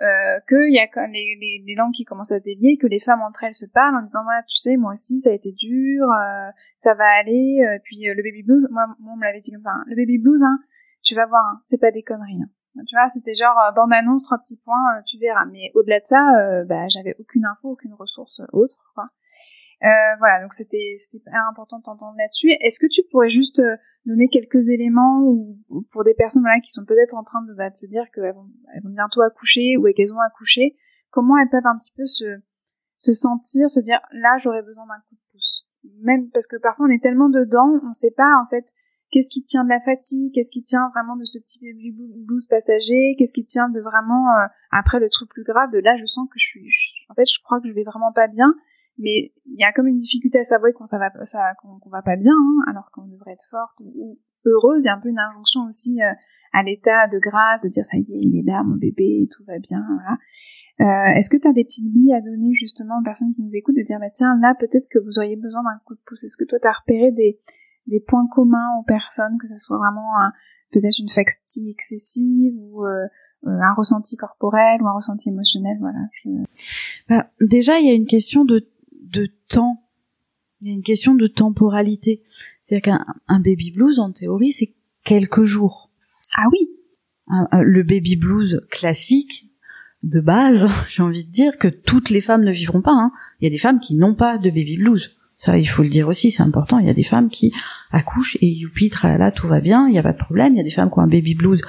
euh, qu'il y a les, les, les, langues qui commencent à délier, que les femmes entre elles se parlent en disant ouais tu sais moi aussi ça a été dur, euh, ça va aller, euh, puis euh, le baby blues, moi, moi on me l'avait dit comme ça, hein. le baby blues hein, tu vas voir, hein, c'est pas des conneries. Hein. Tu vois, c'était genre bande annonce, trois petits points, tu verras. Mais au-delà de ça, bah j'avais aucune info, aucune ressource autre. Euh, voilà, donc c'était important de t'entendre là-dessus. Est-ce que tu pourrais juste euh, donner quelques éléments ou, pour des personnes voilà, qui sont peut-être en train de, bah, se dire qu'elles vont, bientôt accoucher ou qu'elles ont accouché, comment elles peuvent un petit peu se, se sentir, se dire là j'aurais besoin d'un coup de pouce? Même parce que parfois on est tellement dedans, on sait pas en fait qu'est-ce qui tient de la fatigue, qu'est-ce qui tient vraiment de ce petit blues passager, qu'est-ce qui tient de vraiment euh, après le truc plus grave de là je sens que je suis en fait je crois que je vais vraiment pas bien mais il y a comme une difficulté à savoir qu'on ça va ça qu'on va pas bien hein, alors qu'on devrait être forte ou, heureuse. Il y a un peu une injonction aussi euh, à l'état de grâce de dire ça y est il est là mon bébé tout va bien voilà. Euh, est-ce que tu as des petites billes à donner justement aux personnes qui nous écoutent de dire bah tiens là peut-être que vous auriez besoin d'un coup de pouce. Est-ce que toi tu as repéré des des points communs aux personnes que ce soit vraiment peut-être une fatigue excessive ou euh, un ressenti corporel ou un ressenti émotionnel voilà bah, déjà il y a une question de de temps. Il y a une question de temporalité. C'est-à-dire qu'un baby blues, en théorie, c'est quelques jours. Ah oui. le baby blues classique, de base, j'ai envie de dire que toutes les femmes ne vivront pas. Hein. Il y a des femmes qui n'ont pas de baby blues. Ça, il faut le dire aussi, c'est important. Il y a des femmes qui accouchent et youpi, tralala, tout va bien, il n'y a pas de problème. Il y a des femmes qui ont un baby blues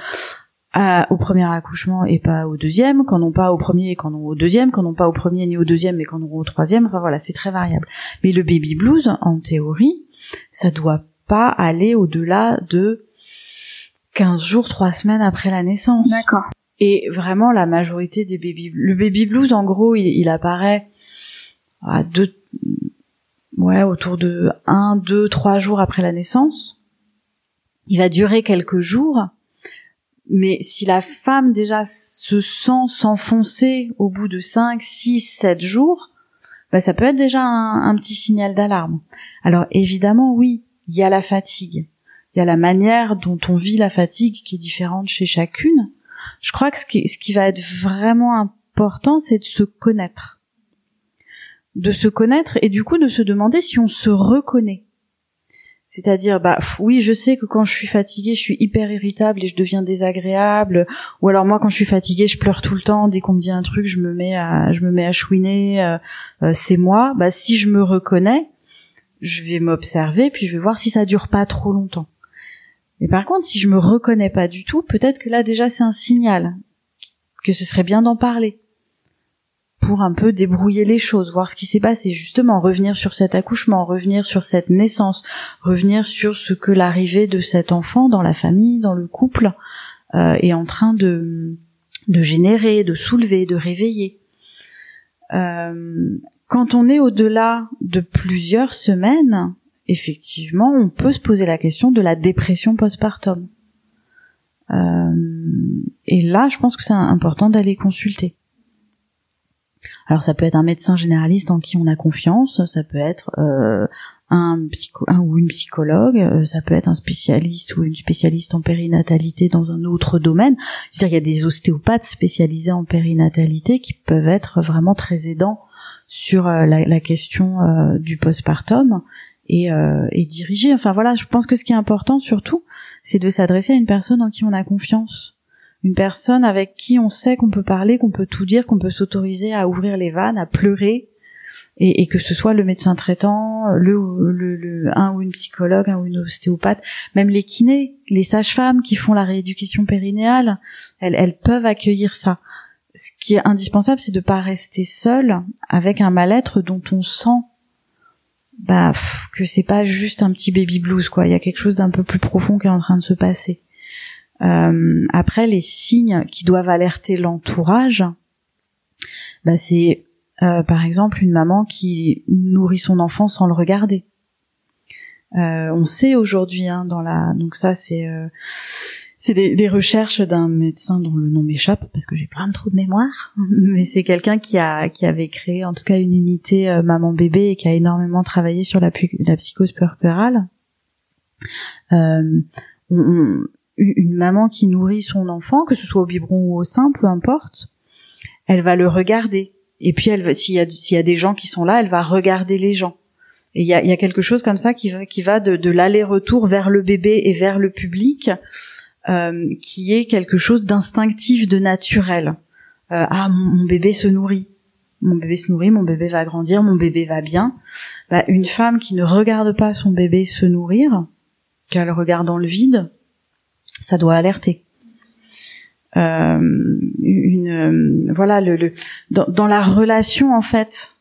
au premier accouchement et pas au deuxième, quand non pas au premier et quand non au deuxième, quand non pas au premier ni au deuxième mais quand non au troisième, enfin voilà, c'est très variable. Mais le baby blues, en théorie, ça doit pas aller au-delà de 15 jours, 3 semaines après la naissance. D'accord. Et vraiment, la majorité des baby, le baby blues, en gros, il, il apparaît à deux, ouais, autour de 1, 2, 3 jours après la naissance. Il va durer quelques jours. Mais si la femme déjà se sent s'enfoncer au bout de 5, 6, 7 jours, bah ça peut être déjà un, petit signal d'alarme. Alors évidemment, oui, il y a la fatigue. Il y a la manière dont on vit la fatigue qui est différente chez chacune. Je crois que ce qui va être vraiment important, c'est de se connaître. De se connaître et du coup de se demander si on se reconnaît. C'est-à-dire, bah oui, je sais que quand je suis fatiguée, je suis hyper irritable et je deviens désagréable. Ou alors moi, quand je suis fatiguée, je pleure tout le temps. Dès qu'on me dit un truc, je me mets à, je me mets à chouiner. Euh, euh, c'est moi. Bah si je me reconnais, je vais m'observer puis je vais voir si ça dure pas trop longtemps. Mais par contre, si je me reconnais pas du tout, peut-être que là déjà c'est un signal que ce serait bien d'en parler pour un peu débrouiller les choses, voir ce qui s'est passé, justement revenir sur cet accouchement, revenir sur cette naissance, revenir sur ce que l'arrivée de cet enfant dans la famille, dans le couple, euh, est en train de, de générer, de soulever, de réveiller. Euh, quand on est au-delà de plusieurs semaines, effectivement, on peut se poser la question de la dépression postpartum. Euh, et là, je pense que c'est important d'aller consulter. Alors ça peut être un médecin généraliste en qui on a confiance, ça peut être euh, un, psycho, ou une psychologue, euh, ça peut être un spécialiste ou une spécialiste en périnatalité dans un autre domaine. C'est-à-dire il y a des ostéopathes spécialisés en périnatalité qui peuvent être vraiment très aidants sur euh, la, la, question euh, du postpartum et, euh, et diriger. Enfin voilà, je pense que ce qui est important surtout, c'est de s'adresser à une personne en qui on a confiance, une personne avec qui on sait qu'on peut parler, qu'on peut tout dire, qu'on peut s'autoriser à ouvrir les vannes, à pleurer, et, que ce soit le médecin traitant, le, le, le, un ou une psychologue, un ou une ostéopathe, même les kinés, les sages-femmes qui font la rééducation périnéale, elles, elles peuvent accueillir ça ce qui est indispensable, c'est de pas rester seul avec un mal-être dont on sent bah que c'est pas juste un petit baby blues quoi. Il y a quelque chose d'un peu plus profond qui est en train de se passer. Euh, après, les signes qui doivent alerter l'entourage, bah c'est euh, par exemple une maman qui nourrit son enfant sans le regarder. Euh, on sait aujourd'hui hein, dans la donc ça c'est euh, c'est des, recherches d'un médecin dont le nom m'échappe parce que j'ai plein de trous de mémoire, mais c'est quelqu'un qui a qui avait créé en tout cas une unité euh, maman bébé et qui a énormément travaillé sur la, la psychose puerpérale. Euh, une maman qui nourrit son enfant, que ce soit au biberon ou au sein, peu importe, elle va le regarder. Et puis elle, s'il y a y a des gens qui sont là, elle va regarder les gens. Et il y a, y a, quelque chose comme ça qui va qui va de, de l'aller-retour vers le bébé et vers le public euh, qui est quelque chose d'instinctif, de naturel. Euh, ah, mon, bébé se nourrit, mon bébé se nourrit, mon bébé va grandir, mon bébé va bien. Bah, une femme qui ne regarde pas son bébé se nourrir, qu'elle regarde dans le vide, ça doit alerter. Euh, une voilà le, dans, dans, la relation en fait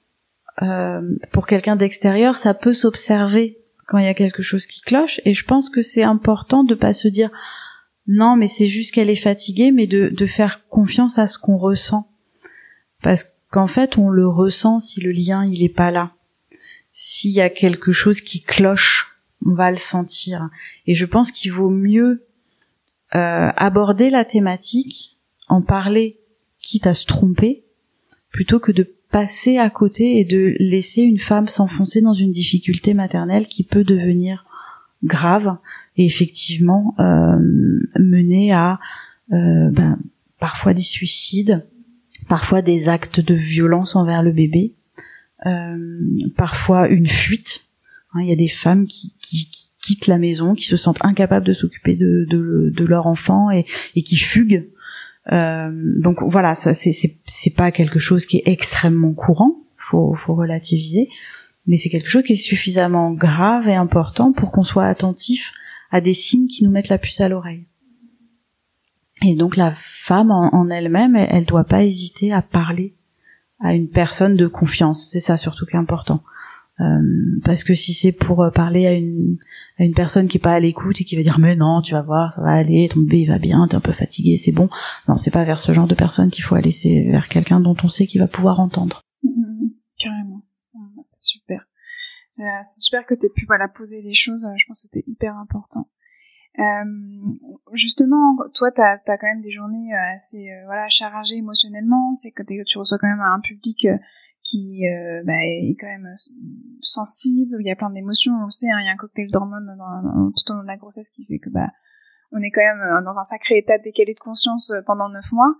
euh, pour quelqu'un d'extérieur ça peut s'observer quand il y a quelque chose qui cloche et je pense que c'est important de pas se dire non, mais c'est juste qu'elle est fatiguée, mais de, de faire confiance à ce qu'on ressent. Parce qu'en fait, on le ressent si le lien, il est pas là. S'il y a quelque chose qui cloche, on va le sentir. Et je pense qu'il vaut mieux euh, aborder la thématique, en parler, quitte à se tromper, plutôt que de passer à côté et de laisser une femme s'enfoncer dans une difficulté maternelle qui peut devenir grave et effectivement euh, mener à euh, ben, parfois des suicides, parfois des actes de violence envers le bébé, euh, parfois une fuite. Hein, il y a des femmes qui, qui, qui, quittent la maison, qui se sentent incapables de s'occuper de, de, de, leur enfant et, et qui fuguent. Euh, donc voilà, ça c'est pas quelque chose qui est extrêmement courant. Faut faut relativiser, mais c'est quelque chose qui est suffisamment grave et important pour qu'on soit attentif à des signes qui nous mettent la puce à l'oreille. Et donc la femme en, elle-même, elle, ne doit pas hésiter à parler à une personne de confiance. C'est ça surtout qui est important. Parce que si c'est pour parler à une personne qui est pas à l'écoute et qui va dire mais non tu vas voir ça va aller ton bébé il va bien t'es un peu fatigué c'est bon. Non c'est pas vers ce genre de personne qu'il faut aller c'est vers quelqu'un dont on sait qu'il va pouvoir entendre. Carrément. C'est super. Euh, c'est super que tu aies pu voilà poser les choses je pense que c'était hyper important. Euh, justement, toi, tu as, quand même des journées euh, assez euh, voilà chargées émotionnellement. C'est que tu reçois quand même un public qui bah, est quand même sensible. Il y a plein d'émotions. On sait, hein, il y a un cocktail d'hormones tout au long de la grossesse qui fait que bah on est quand même dans un sacré état décalé de conscience pendant neuf mois.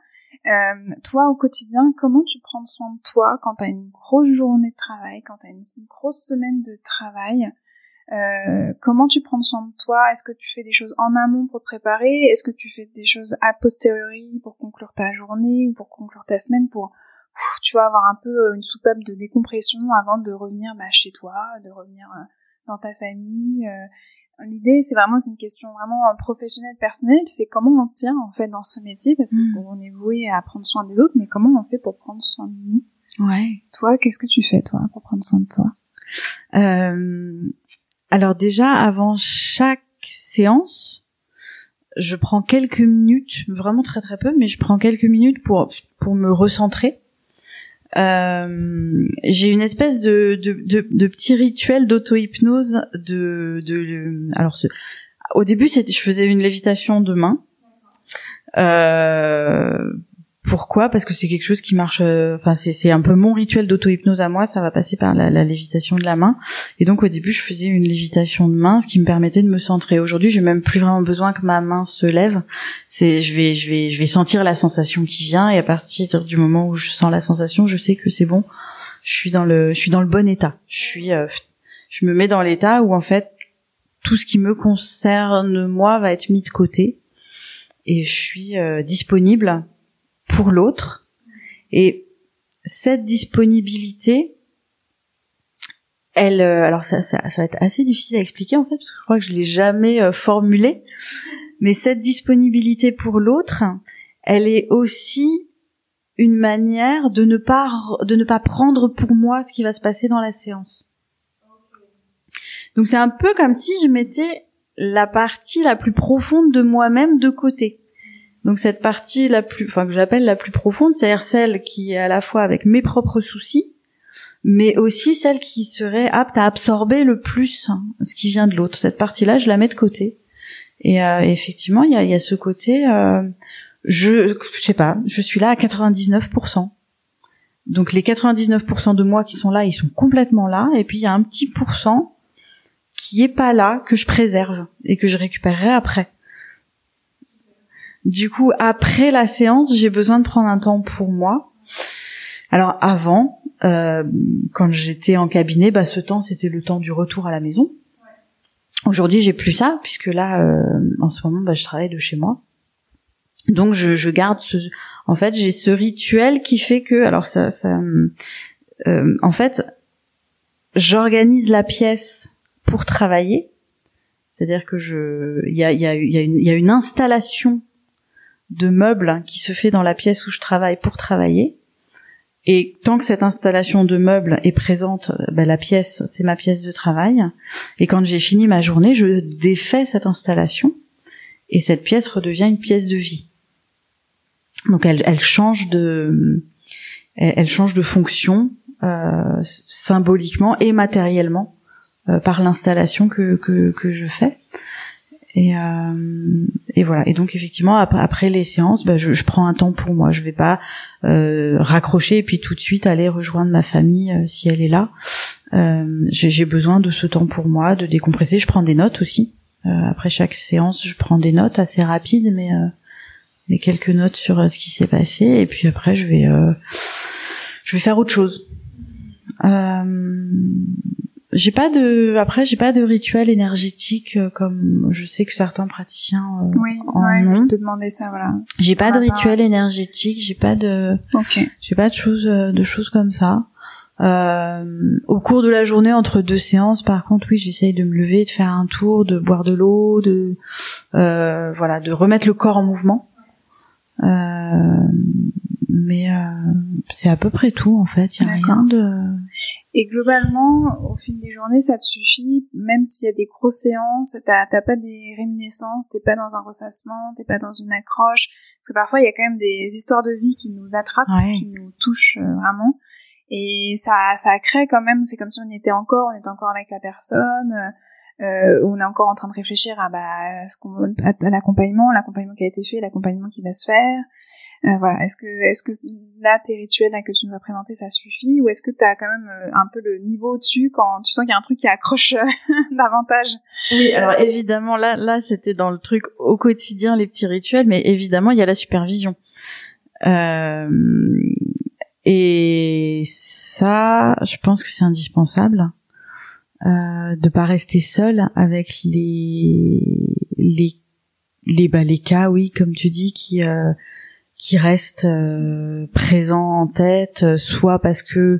Euh, toi, au quotidien, comment tu prends soin de toi quand tu as une grosse journée de travail, quand tu as une, grosse semaine de travail? Euh, comment tu prends soin de toi? Est-ce que tu fais des choses en amont pour te préparer? Est-ce que tu fais des choses a posteriori pour conclure ta journée ou pour conclure ta semaine pour tu vas avoir un peu euh, une soupape de décompression avant de revenir bah, chez toi, de revenir euh, dans ta famille. L'idée, c'est vraiment, c'est une question vraiment professionnelle, personnelle. C'est comment on tient en fait dans ce métier parce qu'on mmh. est voué à prendre soin des autres, mais comment on fait pour prendre soin de nous? Ouais. Toi, qu'est-ce que tu fais toi pour prendre soin de toi? Euh, alors déjà, avant chaque séance, je prends quelques minutes, vraiment très très peu, mais je prends quelques minutes pour pour me recentrer. Euh, j'ai une espèce de de, de, de petit rituel d'auto-hypnose de, de alors au début c'était je faisais une lévitation de main. Euh, pourquoi Parce que c'est quelque chose qui marche. Euh, enfin, c'est un peu mon rituel d'auto-hypnose à moi. Ça va passer par la, lévitation de la main. Et donc au début, je faisais une lévitation de main, ce qui me permettait de me centrer. Aujourd'hui, j'ai même plus vraiment besoin que ma main se lève. C'est, je vais, je vais, je vais sentir la sensation qui vient. Et à partir du moment où je sens la sensation, je sais que c'est bon. Je suis dans le, je suis dans le bon état. Je suis, euh, je me mets dans l'état où en fait tout ce qui me concerne moi va être mis de côté et je suis euh, disponible pour l'autre. Et cette disponibilité, elle, euh, alors ça, ça, ça, va être assez difficile à expliquer en fait, parce que je crois que je l'ai jamais euh, formulé. Mais cette disponibilité pour l'autre, elle est aussi une manière de ne pas de ne pas prendre pour moi ce qui va se passer dans la séance. Donc c'est un peu comme si je mettais la partie la plus profonde de moi-même de côté. Donc cette partie la plus, enfin que j'appelle la plus profonde, c'est-à-dire celle qui est à la fois avec mes propres soucis, mais aussi celle qui serait apte à absorber le plus ce qui vient de l'autre. Cette partie-là, je la mets de côté. Et euh, effectivement, il y a, y a, ce côté, euh, je, je sais pas, je suis là à 99%. Donc les 99% de moi qui sont là, ils sont complètement là, et puis il y a un petit pourcent qui est pas là que je préserve et que je récupérerai après. Du coup, après la séance, j'ai besoin de prendre un temps pour moi. Alors avant, euh, quand j'étais en cabinet, bah, ce temps c'était le temps du retour à la maison. Aujourd'hui, j'ai plus ça puisque là, euh, en ce moment, bah, je travaille de chez moi. Donc je, je garde ce, en fait, j'ai ce rituel qui fait que, alors ça, ça euh, en fait, j'organise la pièce pour travailler. C'est-à-dire que je, il y a, y, a, y, a y a une installation de meubles qui se fait dans la pièce où je travaille pour travailler. Et tant que cette installation de meubles est présente, ben, la pièce, c'est ma pièce de travail. Et quand j'ai fini ma journée, je défais cette installation et cette pièce redevient une pièce de vie. Donc elle, elle change de, elle, change de fonction euh, symboliquement et matériellement euh, par l'installation que, que, que je fais. Et, euh, et voilà. Et donc effectivement après, les séances, bah, je, je, prends un temps pour moi. Je vais pas euh, raccrocher et puis tout de suite aller rejoindre ma famille euh, si elle est là. Euh, j'ai besoin de ce temps pour moi, de décompresser. Je prends des notes aussi. Euh, après chaque séance, je prends des notes assez rapides, mais, mais quelques notes sur ce qui s'est passé. Et puis après, je vais je vais faire autre chose. Euh, j'ai pas de après j'ai pas de rituel énergétique euh, comme je sais que certains praticiens euh, oui, en ouais, ont. te demander ça voilà. J'ai pas de rituel énergétique, j'ai pas de j'ai pas de choses euh, de choses comme ça. Euh, au cours de la journée entre deux séances, par contre, oui, j'essaye de me lever, de faire un tour, de boire de l'eau, de euh, voilà, de remettre le corps en mouvement. Euh, mais euh, c'est à peu près tout en fait. Il y a rien de. Et globalement, au fil des journées, ça te suffit, même s'il y a des grosses séances, t'as pas des réminiscences, t'es pas dans un ressassement, t'es pas dans une accroche, parce que parfois il y a quand même des histoires de vie qui nous attrapent, qui nous touchent euh, vraiment, et ça, ça crée quand même, c'est comme si on était encore, on était encore avec la personne, euh, euh on est encore en train de réfléchir à, bah, à l'accompagnement, l'accompagnement qui a été fait, l'accompagnement qui va se faire. Euh, voilà. Est-ce que, est-ce que là, tes rituels là, que tu nous as présentés, ça suffit, ou est-ce que tu as quand même euh, un peu le niveau au-dessus quand tu sens qu'il y a un truc qui accroche euh, davantage? Oui, alors évidemment, là, là, c'était dans le truc au quotidien, les petits rituels, mais évidemment, il y a la supervision. Euh, et ça, je pense que c'est indispensable. Euh, de pas rester seul avec les les les bah, les cas oui comme tu dis qui euh, qui reste euh, présent en tête, euh, soit parce que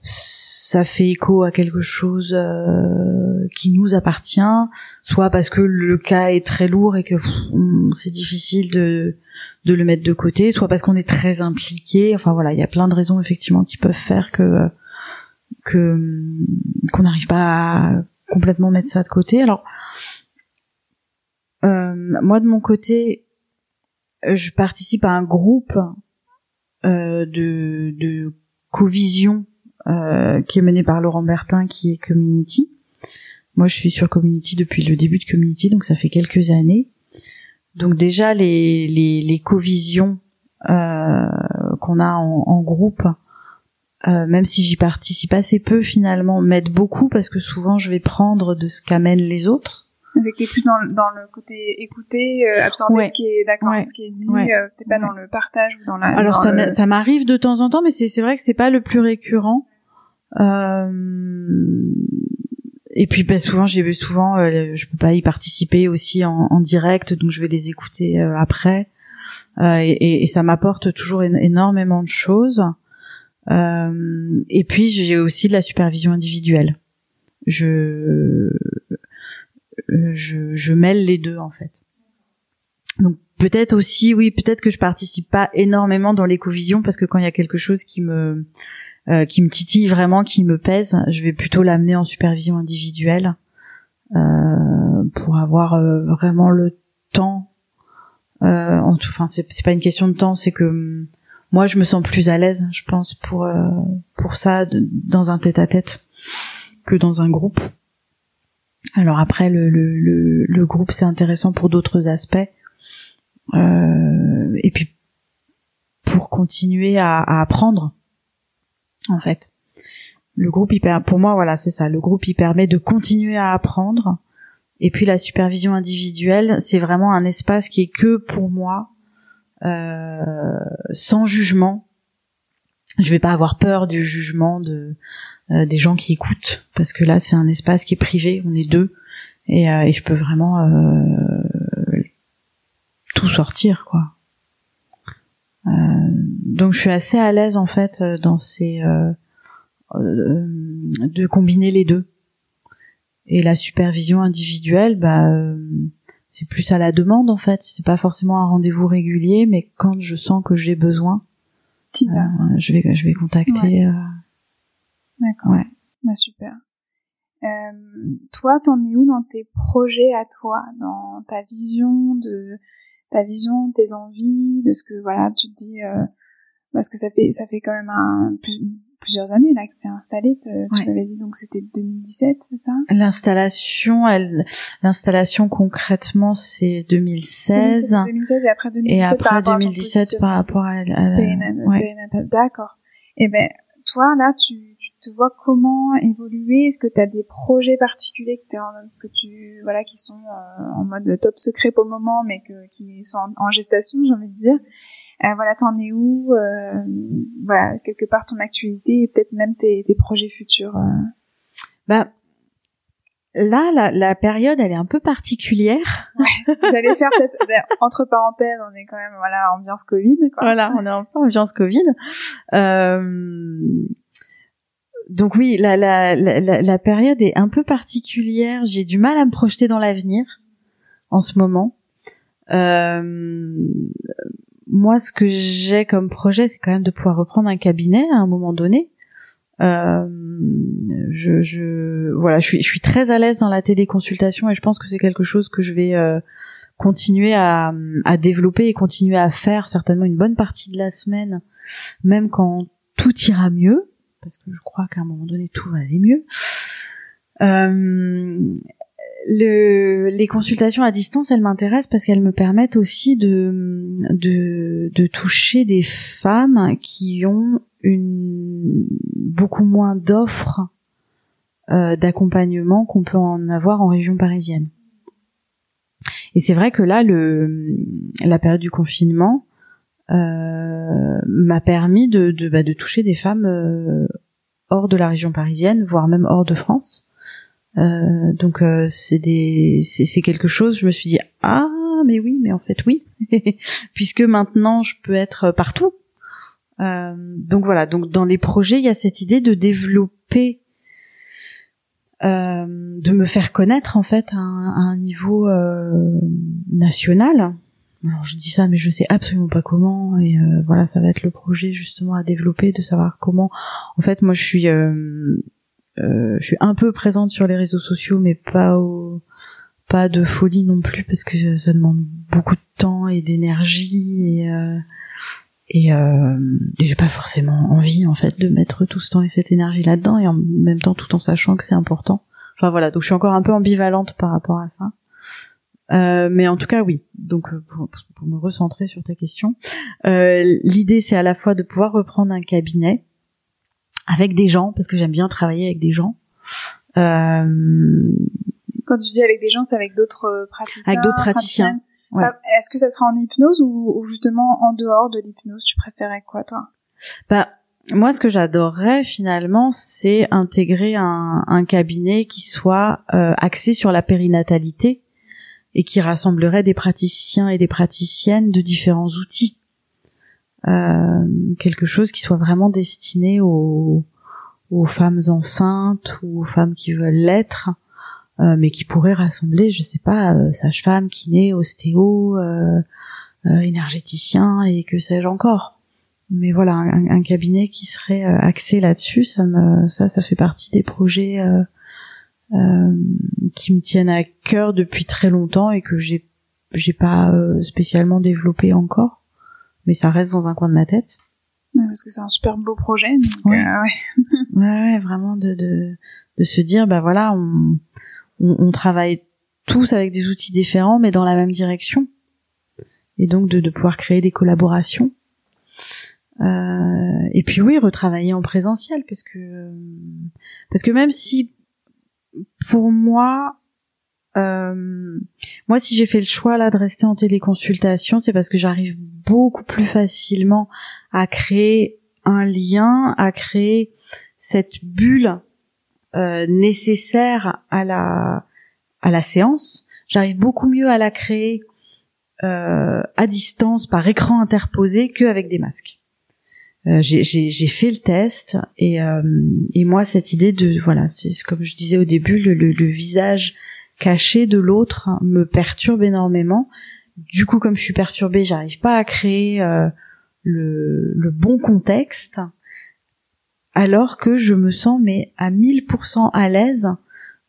ça fait écho à quelque chose euh, qui nous appartient, soit parce que le cas est très lourd et que c'est difficile de, de le mettre de côté, soit parce qu'on est très impliqué. Enfin voilà, il y a plein de raisons effectivement qui peuvent faire que que qu'on n'arrive pas à complètement mettre ça de côté. Alors moi de mon côté, je participe à un groupe euh, de, de co-vision euh, qui est mené par Laurent Bertin, qui est Community. Moi, je suis sur Community depuis le début de Community, donc ça fait quelques années. Donc déjà, les, les, les co-visions euh, qu'on a en, groupe, même si j'y participe assez peu finalement, m'aident beaucoup parce que souvent je vais prendre de ce qu'amènent les autres. C'est que plus dans, dans le côté écouter, euh, absorber ce qui est d'accord, ce qui est dit. Euh, t'es pas dans le partage ou dans la. Alors ça, ça m'arrive de temps en temps, mais c'est c'est vrai que c'est pas le plus récurrent. Euh... Et puis bah, souvent j'ai souvent euh, je peux pas y participer aussi en, en direct, donc je vais les écouter euh, après. Et, et, ça m'apporte toujours énormément de choses. et puis j'ai aussi de la supervision individuelle. Je je, je mêle les deux en fait. Donc peut-être aussi, oui, peut-être que je participe pas énormément dans l'écovision parce que quand il y a quelque chose qui me euh, qui me titille vraiment, qui me pèse, je vais plutôt l'amener en supervision individuelle euh, pour avoir euh, vraiment le temps. Euh, enfin, c'est pas une question de temps, c'est que hum, moi je me sens plus à l'aise, je pense, pour pour ça dans un tête-à-tête que dans un groupe. Alors après, le, le, le, groupe, c'est intéressant pour d'autres aspects. Euh, et puis, pour continuer à, apprendre, en fait. Le groupe, pour moi, voilà, c'est ça. Le groupe, il permet de continuer à apprendre. Et puis la supervision individuelle, c'est vraiment un espace qui est que pour moi, euh, sans jugement. Je vais pas avoir peur du jugement de des gens qui écoutent parce que là c'est un espace qui est privé, on est deux et, euh, et je peux vraiment euh, tout sortir quoi. donc je suis assez à l'aise en fait dans ces de combiner les deux. Et la supervision individuelle, bah c'est plus à la demande en fait. C'est pas forcément un rendez-vous régulier, mais quand je sens que j'ai besoin, je vais je vais contacter. D'accord. Ouais. Bah, super. Euh, toi, t'en es où dans tes projets à toi, dans ta vision de ta vision, tes envies, de ce que voilà, tu te dis euh, parce que ça fait ça fait quand même un, plusieurs années là que t'es installée. tu m'avais dit donc c'était 2017, c'est ça? L'installation, elle, l'installation concrètement c'est 2016. 2016 et après 2017. Et après 2017 par rapport à, à, ouais. D'accord. Et eh ben toi là tu te vois comment évoluer Est-ce que tu as des projets particuliers que, en, que tu voilà qui sont euh, en mode top secret pour le moment, mais que, qui sont en, gestation, j'ai envie de dire euh, Voilà, t'en es où euh, Voilà, quelque part ton actualité et peut-être même tes, tes projets futurs. Euh. Bah là, la, la, période, elle est un peu particulière. Ouais, j'allais faire cette entre parenthèses, on est quand même voilà ambiance Covid. Quoi. Voilà, on est en ambiance Covid. Euh, donc oui, la, la, période est un peu particulière. J'ai du mal à me projeter dans l'avenir en ce moment. Euh, moi, ce que j'ai comme projet, c'est quand même de pouvoir reprendre un cabinet à un moment donné. Euh, je, je, voilà, je suis, très à l'aise dans la téléconsultation et je pense que c'est quelque chose que je vais euh, continuer à développer et continuer à faire certainement une bonne partie de la semaine, même quand tout ira mieux, parce que je crois qu'à un moment donné tout va aller mieux. Euh, le, les consultations à distance, elles m'intéressent parce qu'elles me permettent aussi de, de, de toucher des femmes qui ont une beaucoup moins d'offres euh, d'accompagnement qu'on peut en avoir en région parisienne. Et c'est vrai que là, le, la période du confinement m'a permis de, de, bah, de, toucher des femmes euh, hors de la région parisienne, voire même hors de France. Euh, donc euh, c'est des, c'est quelque chose. Je me suis dit ah mais oui, mais en fait oui, puisque maintenant je peux être partout. Euh, donc voilà, donc dans les projets, il y a cette idée de développer, euh, de me faire connaître en fait à un, niveau euh, national. Alors je dis ça, mais je sais absolument pas comment. Et voilà, ça va être le projet justement à développer, de savoir comment. En fait, moi, je suis, je suis un peu présente sur les réseaux sociaux, mais pas au, pas de folie non plus, parce que ça demande beaucoup de temps et d'énergie et et, euh, j'ai pas forcément envie en fait de mettre tout ce temps et cette énergie là-dedans et en même temps tout en sachant que c'est important. Enfin voilà, donc je suis encore un peu ambivalente par rapport à ça. Euh, mais en tout cas oui. Donc euh, pour, pour, me recentrer sur ta question, euh, l'idée c'est à la fois de pouvoir reprendre un cabinet avec des gens parce que j'aime bien travailler avec des gens. Euh, Quand tu dis avec des gens, c'est avec d'autres praticiens. Avec d'autres praticiens. Bah, est-ce que ça sera en hypnose ou, justement en dehors de l'hypnose? Tu préférais quoi, toi? Bah, moi, ce que j'adorerais finalement, c'est intégrer un, un, cabinet qui soit euh, axé sur la périnatalité et qui rassemblerait des praticiens et des praticiennes de différents outils. Euh, quelque chose qui soit vraiment destiné aux, aux femmes enceintes ou aux femmes qui veulent l'être euh, mais qui pourrait rassembler, je sais pas, euh, sage-femme, kiné, ostéo, euh, énergéticien et que sais-je encore. Mais voilà, un, cabinet qui serait axé là-dessus, ça me, ça, ça fait partie des projets qui me tiennent à cœur depuis très longtemps et que j'ai, j'ai pas spécialement développé encore, mais ça reste dans un coin de ma tête. parce que c'est un super beau projet. ouais. ouais. vraiment de, de, de se dire, bah voilà, on, on, travaille tous avec des outils différents, mais dans la même direction. Et donc de, pouvoir créer des collaborations. Euh, et puis oui, retravailler en présentiel, parce que parce que même si pour moi, euh, moi si j'ai fait le choix là de rester en téléconsultation, c'est parce que j'arrive beaucoup plus facilement à créer un lien, à créer cette bulle euh, nécessaire à la à la séance. J'arrive beaucoup mieux à la créer euh, à distance par écran interposé qu'avec des masques. Euh, j'ai fait le test et, euh, et moi cette idée de voilà c'est comme je disais au début le, le, le visage caché de l'autre me perturbe énormément. Du coup comme je suis perturbée j'arrive pas à créer euh, le, le bon contexte alors que je me sens mais à 1000% à l'aise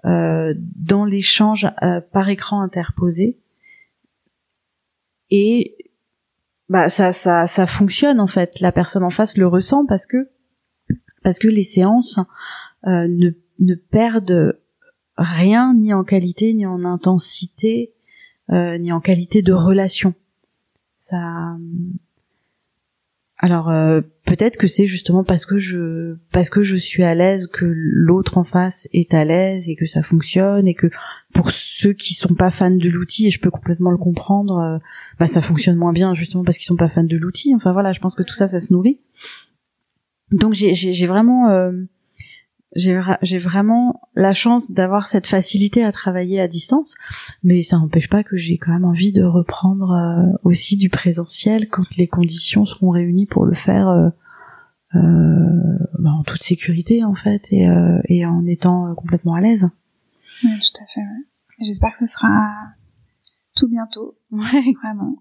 euh, dans l'échange euh, par écran interposé. Et bah ça ça ça fonctionne en fait. La personne en face le ressent parce que parce que les séances euh, ne ne perdent rien ni en qualité ni en intensité ni en qualité de relation. Ça alors euh, peut-être que c'est justement parce que je parce que je suis à l'aise que l'autre en face est à l'aise et que ça fonctionne et que pour ceux qui sont pas fans de l'outil et je peux complètement le comprendre, euh, bah ça fonctionne moins bien justement parce qu'ils sont pas fans de l'outil. Enfin voilà, je pense que tout ça ça se nourrit. Donc j'ai vraiment euh, j'ai vraiment la chance d'avoir cette facilité à travailler à distance, mais ça n'empêche pas que j'ai quand même envie de reprendre euh, aussi du présentiel quand les conditions seront réunies pour le faire euh, euh, bah, en toute sécurité en fait et, et en étant complètement à l'aise. Oui, tout à fait. J'espère que ce sera tout bientôt. Ouais, vraiment.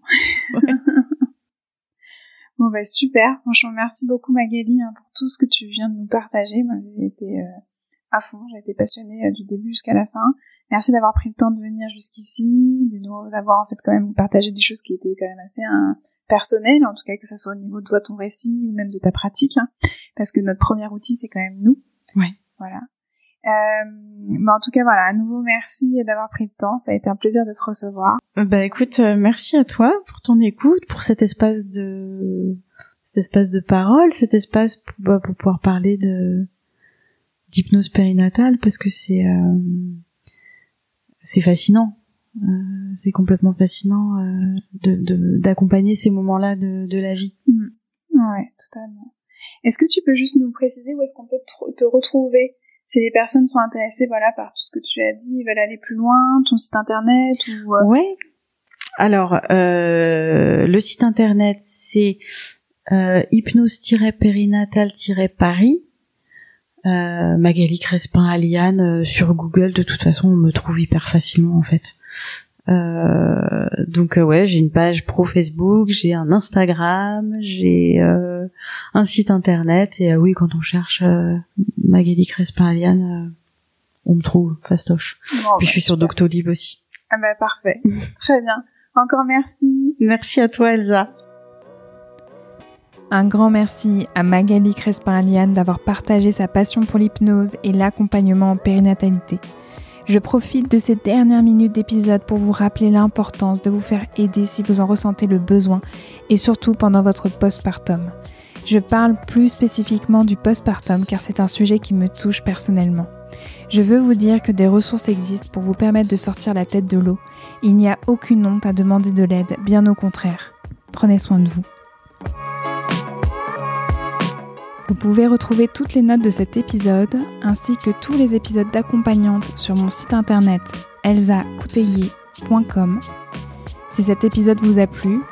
Bon bah super, franchement merci beaucoup Magali hein, pour tout ce que tu viens de nous partager. Moi j'ai été euh, à fond, j'ai été passionnée euh, du début jusqu'à la fin. Merci d'avoir pris le temps de venir jusqu'ici, de nous avoir en fait quand même partagé des choses qui étaient quand même assez hein, personnelles, en tout cas que ça soit au niveau de toi ton récit ou même de ta pratique, hein, parce que notre premier outil c'est quand même nous. Ouais. Voilà. Euh, mais en tout cas, voilà, à nouveau, merci d'avoir pris le temps. Ça a été un plaisir de se recevoir. Bah écoute, euh, merci à toi pour ton écoute, pour cet espace de cet espace de parole, cet espace pour, bah, pour pouvoir parler de d'hypnose périnatale parce que c'est euh, c'est fascinant. Euh, c'est complètement fascinant euh, de d'accompagner ces moments-là de, de la vie. Mmh. Ouais, totalement. Est-ce que tu peux juste nous préciser où est-ce qu'on peut te retrouver? Si les personnes sont intéressées voilà par tout ce que tu as dit, veulent aller plus loin, ton site internet ou euh... Ouais. Alors euh, le site internet c'est euh, hypnose-périnatal-paris. Euh, Magali Crespin Aliane euh, sur Google de toute façon on me trouve hyper facilement en fait. Euh, donc euh, ouais, j'ai une page pro Facebook, j'ai un Instagram, j'ai euh, un site internet et oui, quand on cherche Magali Crespin Aliane, on me trouve fastoche. Puis je bah, suis sur Doctolib aussi. Ah bah parfait, très bien. Encore merci. Merci à toi Elsa. Un grand merci à Magali Crespin-Aliane d'avoir partagé sa passion pour l'hypnose et l'accompagnement en périnatalité. Je profite de ces dernières minutes d'épisode pour vous rappeler l'importance de vous faire aider si vous en ressentez le besoin et surtout pendant votre postpartum. Je parle plus spécifiquement du postpartum car c'est un sujet qui me touche personnellement. Je veux vous dire que des ressources existent pour vous permettre de sortir la tête de l'eau. Il n'y a aucune honte à demander de l'aide, bien au contraire. Prenez soin de vous. Vous pouvez retrouver toutes les notes de cet épisode ainsi que tous les épisodes d'accompagnante sur mon site internet elsacouteiller.com. Si cet épisode vous a plu,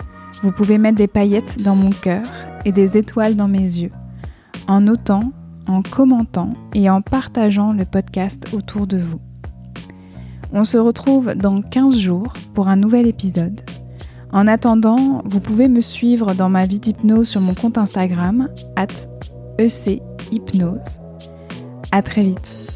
vous pouvez mettre des paillettes dans mon cœur et des étoiles dans mes yeux en notant, en commentant et en partageant le podcast autour de vous. On se retrouve dans 15 jours pour un nouvel épisode. En attendant, vous pouvez me suivre dans ma vie d'hypnose sur mon compte Instagram, EC Hypnose. À très vite.